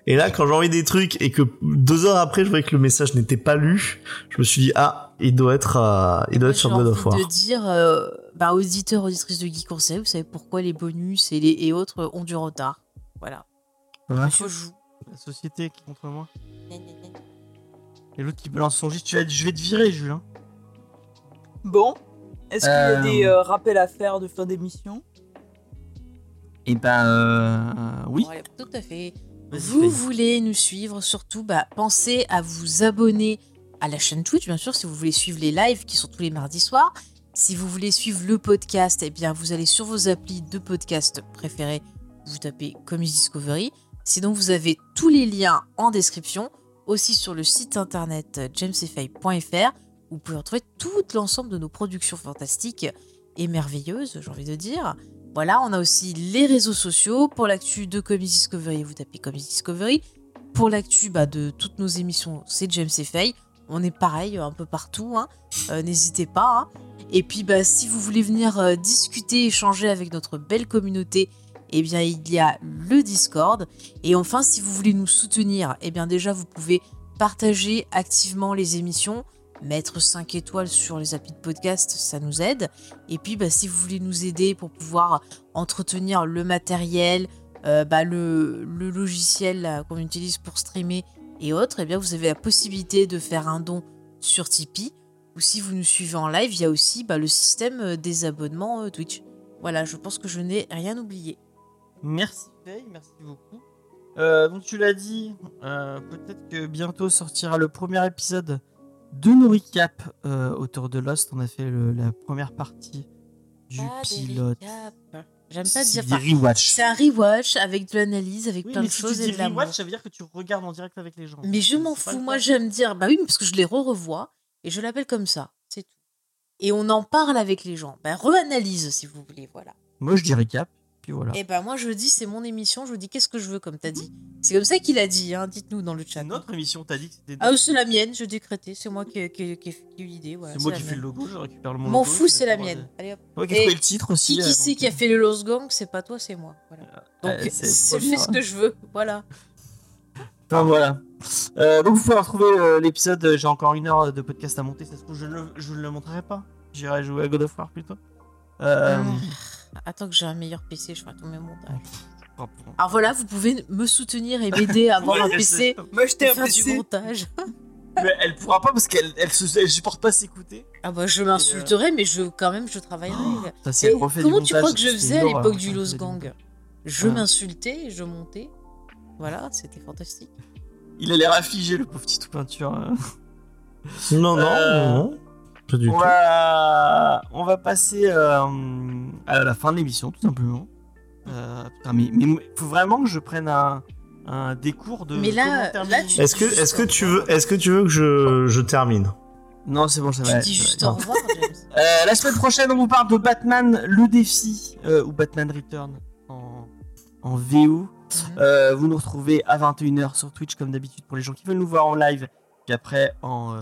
Et là, quand j'ai envoyé des trucs et que deux heures après, je voyais que le message n'était pas lu, je me suis dit ah, il doit être euh, il doit être sur j'ai God envie of War. de dire, euh, bah, auditeurs, auditrices de Geek Conseil, vous savez pourquoi les bonus et, les, et autres ont du retard. Voilà. La société qui est contre moi. Et l'autre qui balance son geste. Je vais te virer, Julien. Bon, est-ce qu'il y a Euh, des euh, rappels à faire de fin d'émission? Et ben euh, oui. Tout à fait. Vous voulez nous suivre, surtout, bah, pensez à vous abonner à la chaîne Twitch, bien sûr, si vous voulez suivre les lives qui sont tous les mardis soirs. Si vous voulez suivre le podcast, eh bien, vous allez sur vos applis de podcast préférés, vous tapez Comics Discovery. Sinon, vous avez tous les liens en description, aussi sur le site internet jamesfay.fr. Vous pouvez retrouver tout l'ensemble de nos productions fantastiques et merveilleuses, j'ai envie de dire. Voilà, on a aussi les réseaux sociaux. Pour l'actu de Comics Discovery, vous tapez Comics Discovery. Pour l'actu bah, de toutes nos émissions, c'est James et Faye. On est pareil un peu partout, hein. Euh, n'hésitez pas. hein. Et puis, bah, si vous voulez venir euh, discuter, échanger avec notre belle communauté, eh bien, il y a le Discord. Et enfin, si vous voulez nous soutenir, eh bien, déjà, vous pouvez partager activement les émissions, mettre 5 étoiles sur les applis de podcast, ça nous aide. Et puis, bah, si vous voulez nous aider pour pouvoir entretenir le matériel, euh, bah, le, logiciel là, qu'on utilise pour streamer et autres, eh bien, vous avez la possibilité de faire un don sur Tipeee. Ou si vous nous suivez en live, il y a aussi bah, le système euh, des abonnements euh, Twitch. Voilà, je pense que je n'ai rien oublié. Merci Faye, merci beaucoup. Euh, donc tu l'as dit, euh, peut-être que bientôt sortira le premier épisode de nos recaps euh, autour de Lost. On a fait le- la première partie du pilote. J'aime pas C'est dire rewatch. C'est un rewatch avec de l'analyse, avec Oui, plein mais de si choses tu et dis de rewatch, ça veut dire que tu regardes en direct avec les gens. Mais je m'en C'est fous, moi j'aime dire, bah oui, parce que je les re-revois et je l'appelle comme ça, c'est tout. Et on en parle avec les gens. Bah re-analyse si vous voulez, voilà. Moi je dis recap, puis voilà. Et ben moi je dis, c'est mon émission, je vous dis qu'est-ce que je veux, comme t'as dit. C'est comme ça qu'il a dit, hein, dites-nous dans le chat. C'est notre émission, t'as dit que c'était. Ah, c'est la mienne, je décrétais, c'est moi qui, qui, qui, qui ai eu l'idée. Voilà, c'est moi qui fais le logo, je récupère le mon M'en fous, je c'est la fais mienne. Allez hop. Ouais, qui a le titre aussi. Qui, qui euh, c'est donc, qui a fait le Lost Gang C'est pas toi, c'est moi. Voilà. Donc euh, c'est c'est trop fait ce que je veux, voilà. Enfin voilà. Euh, donc vous pouvez retrouver euh, l'épisode. euh, J'ai encore une heure de podcast à monter. Ça se trouve, je ne le, je ne le montrerai pas. J'irai jouer à God of War plutôt. Euh, Ah, Attends que j'ai un meilleur PC, je ferai tous mes montages. oh, Alors voilà, vous pouvez me soutenir et m'aider à avoir un PC et un faire du PC. montage. Mais elle pourra pas parce qu'elle elle, supporte pas s'écouter. Ah bah je m'insulterai, mais je quand même je travaillerai. Ça, si Et elle refait du comment tu crois que je faisais à l'époque quand du du Gang. Je Ah. m'insultais et je montais. Voilà, c'était fantastique. Il a l'air affligé, le pauvre petit tout peinture. hein. Non, non, Euh, non, non. Pas du On tout. va, on va passer euh, à la fin de l'émission, tout simplement. Euh, putain, mais il faut vraiment que je prenne un, un des cours de. Mais là- tu- Est-ce que, est-ce que tu veux, est-ce que tu veux que je, je termine? Non, c'est bon, ça Tu va. dis ça va. juste au revoir, James. Euh, la semaine prochaine, on vous parle de Batman le défi euh, ou Batman Return en, en VO. Euh, vous nous retrouvez à 21h sur Twitch comme d'habitude pour les gens qui veulent nous voir en live, puis après en,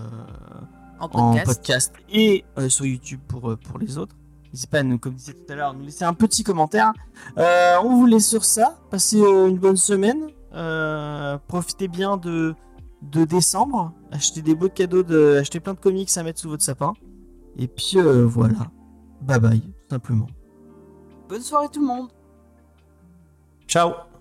En en podcast. podcast et euh, sur YouTube pour, euh, pour les autres. N'hésitez pas à nous, comme disait tout à l'heure, nous laisser un petit commentaire. Euh, on vous laisse sur ça. Passez une bonne semaine. Euh, profitez bien de, de décembre. Achetez des beaux cadeaux, de, achetez plein de comics à mettre sous votre sapin. Et puis euh, voilà. Bye bye, tout simplement. Bonne soirée tout le monde. Ciao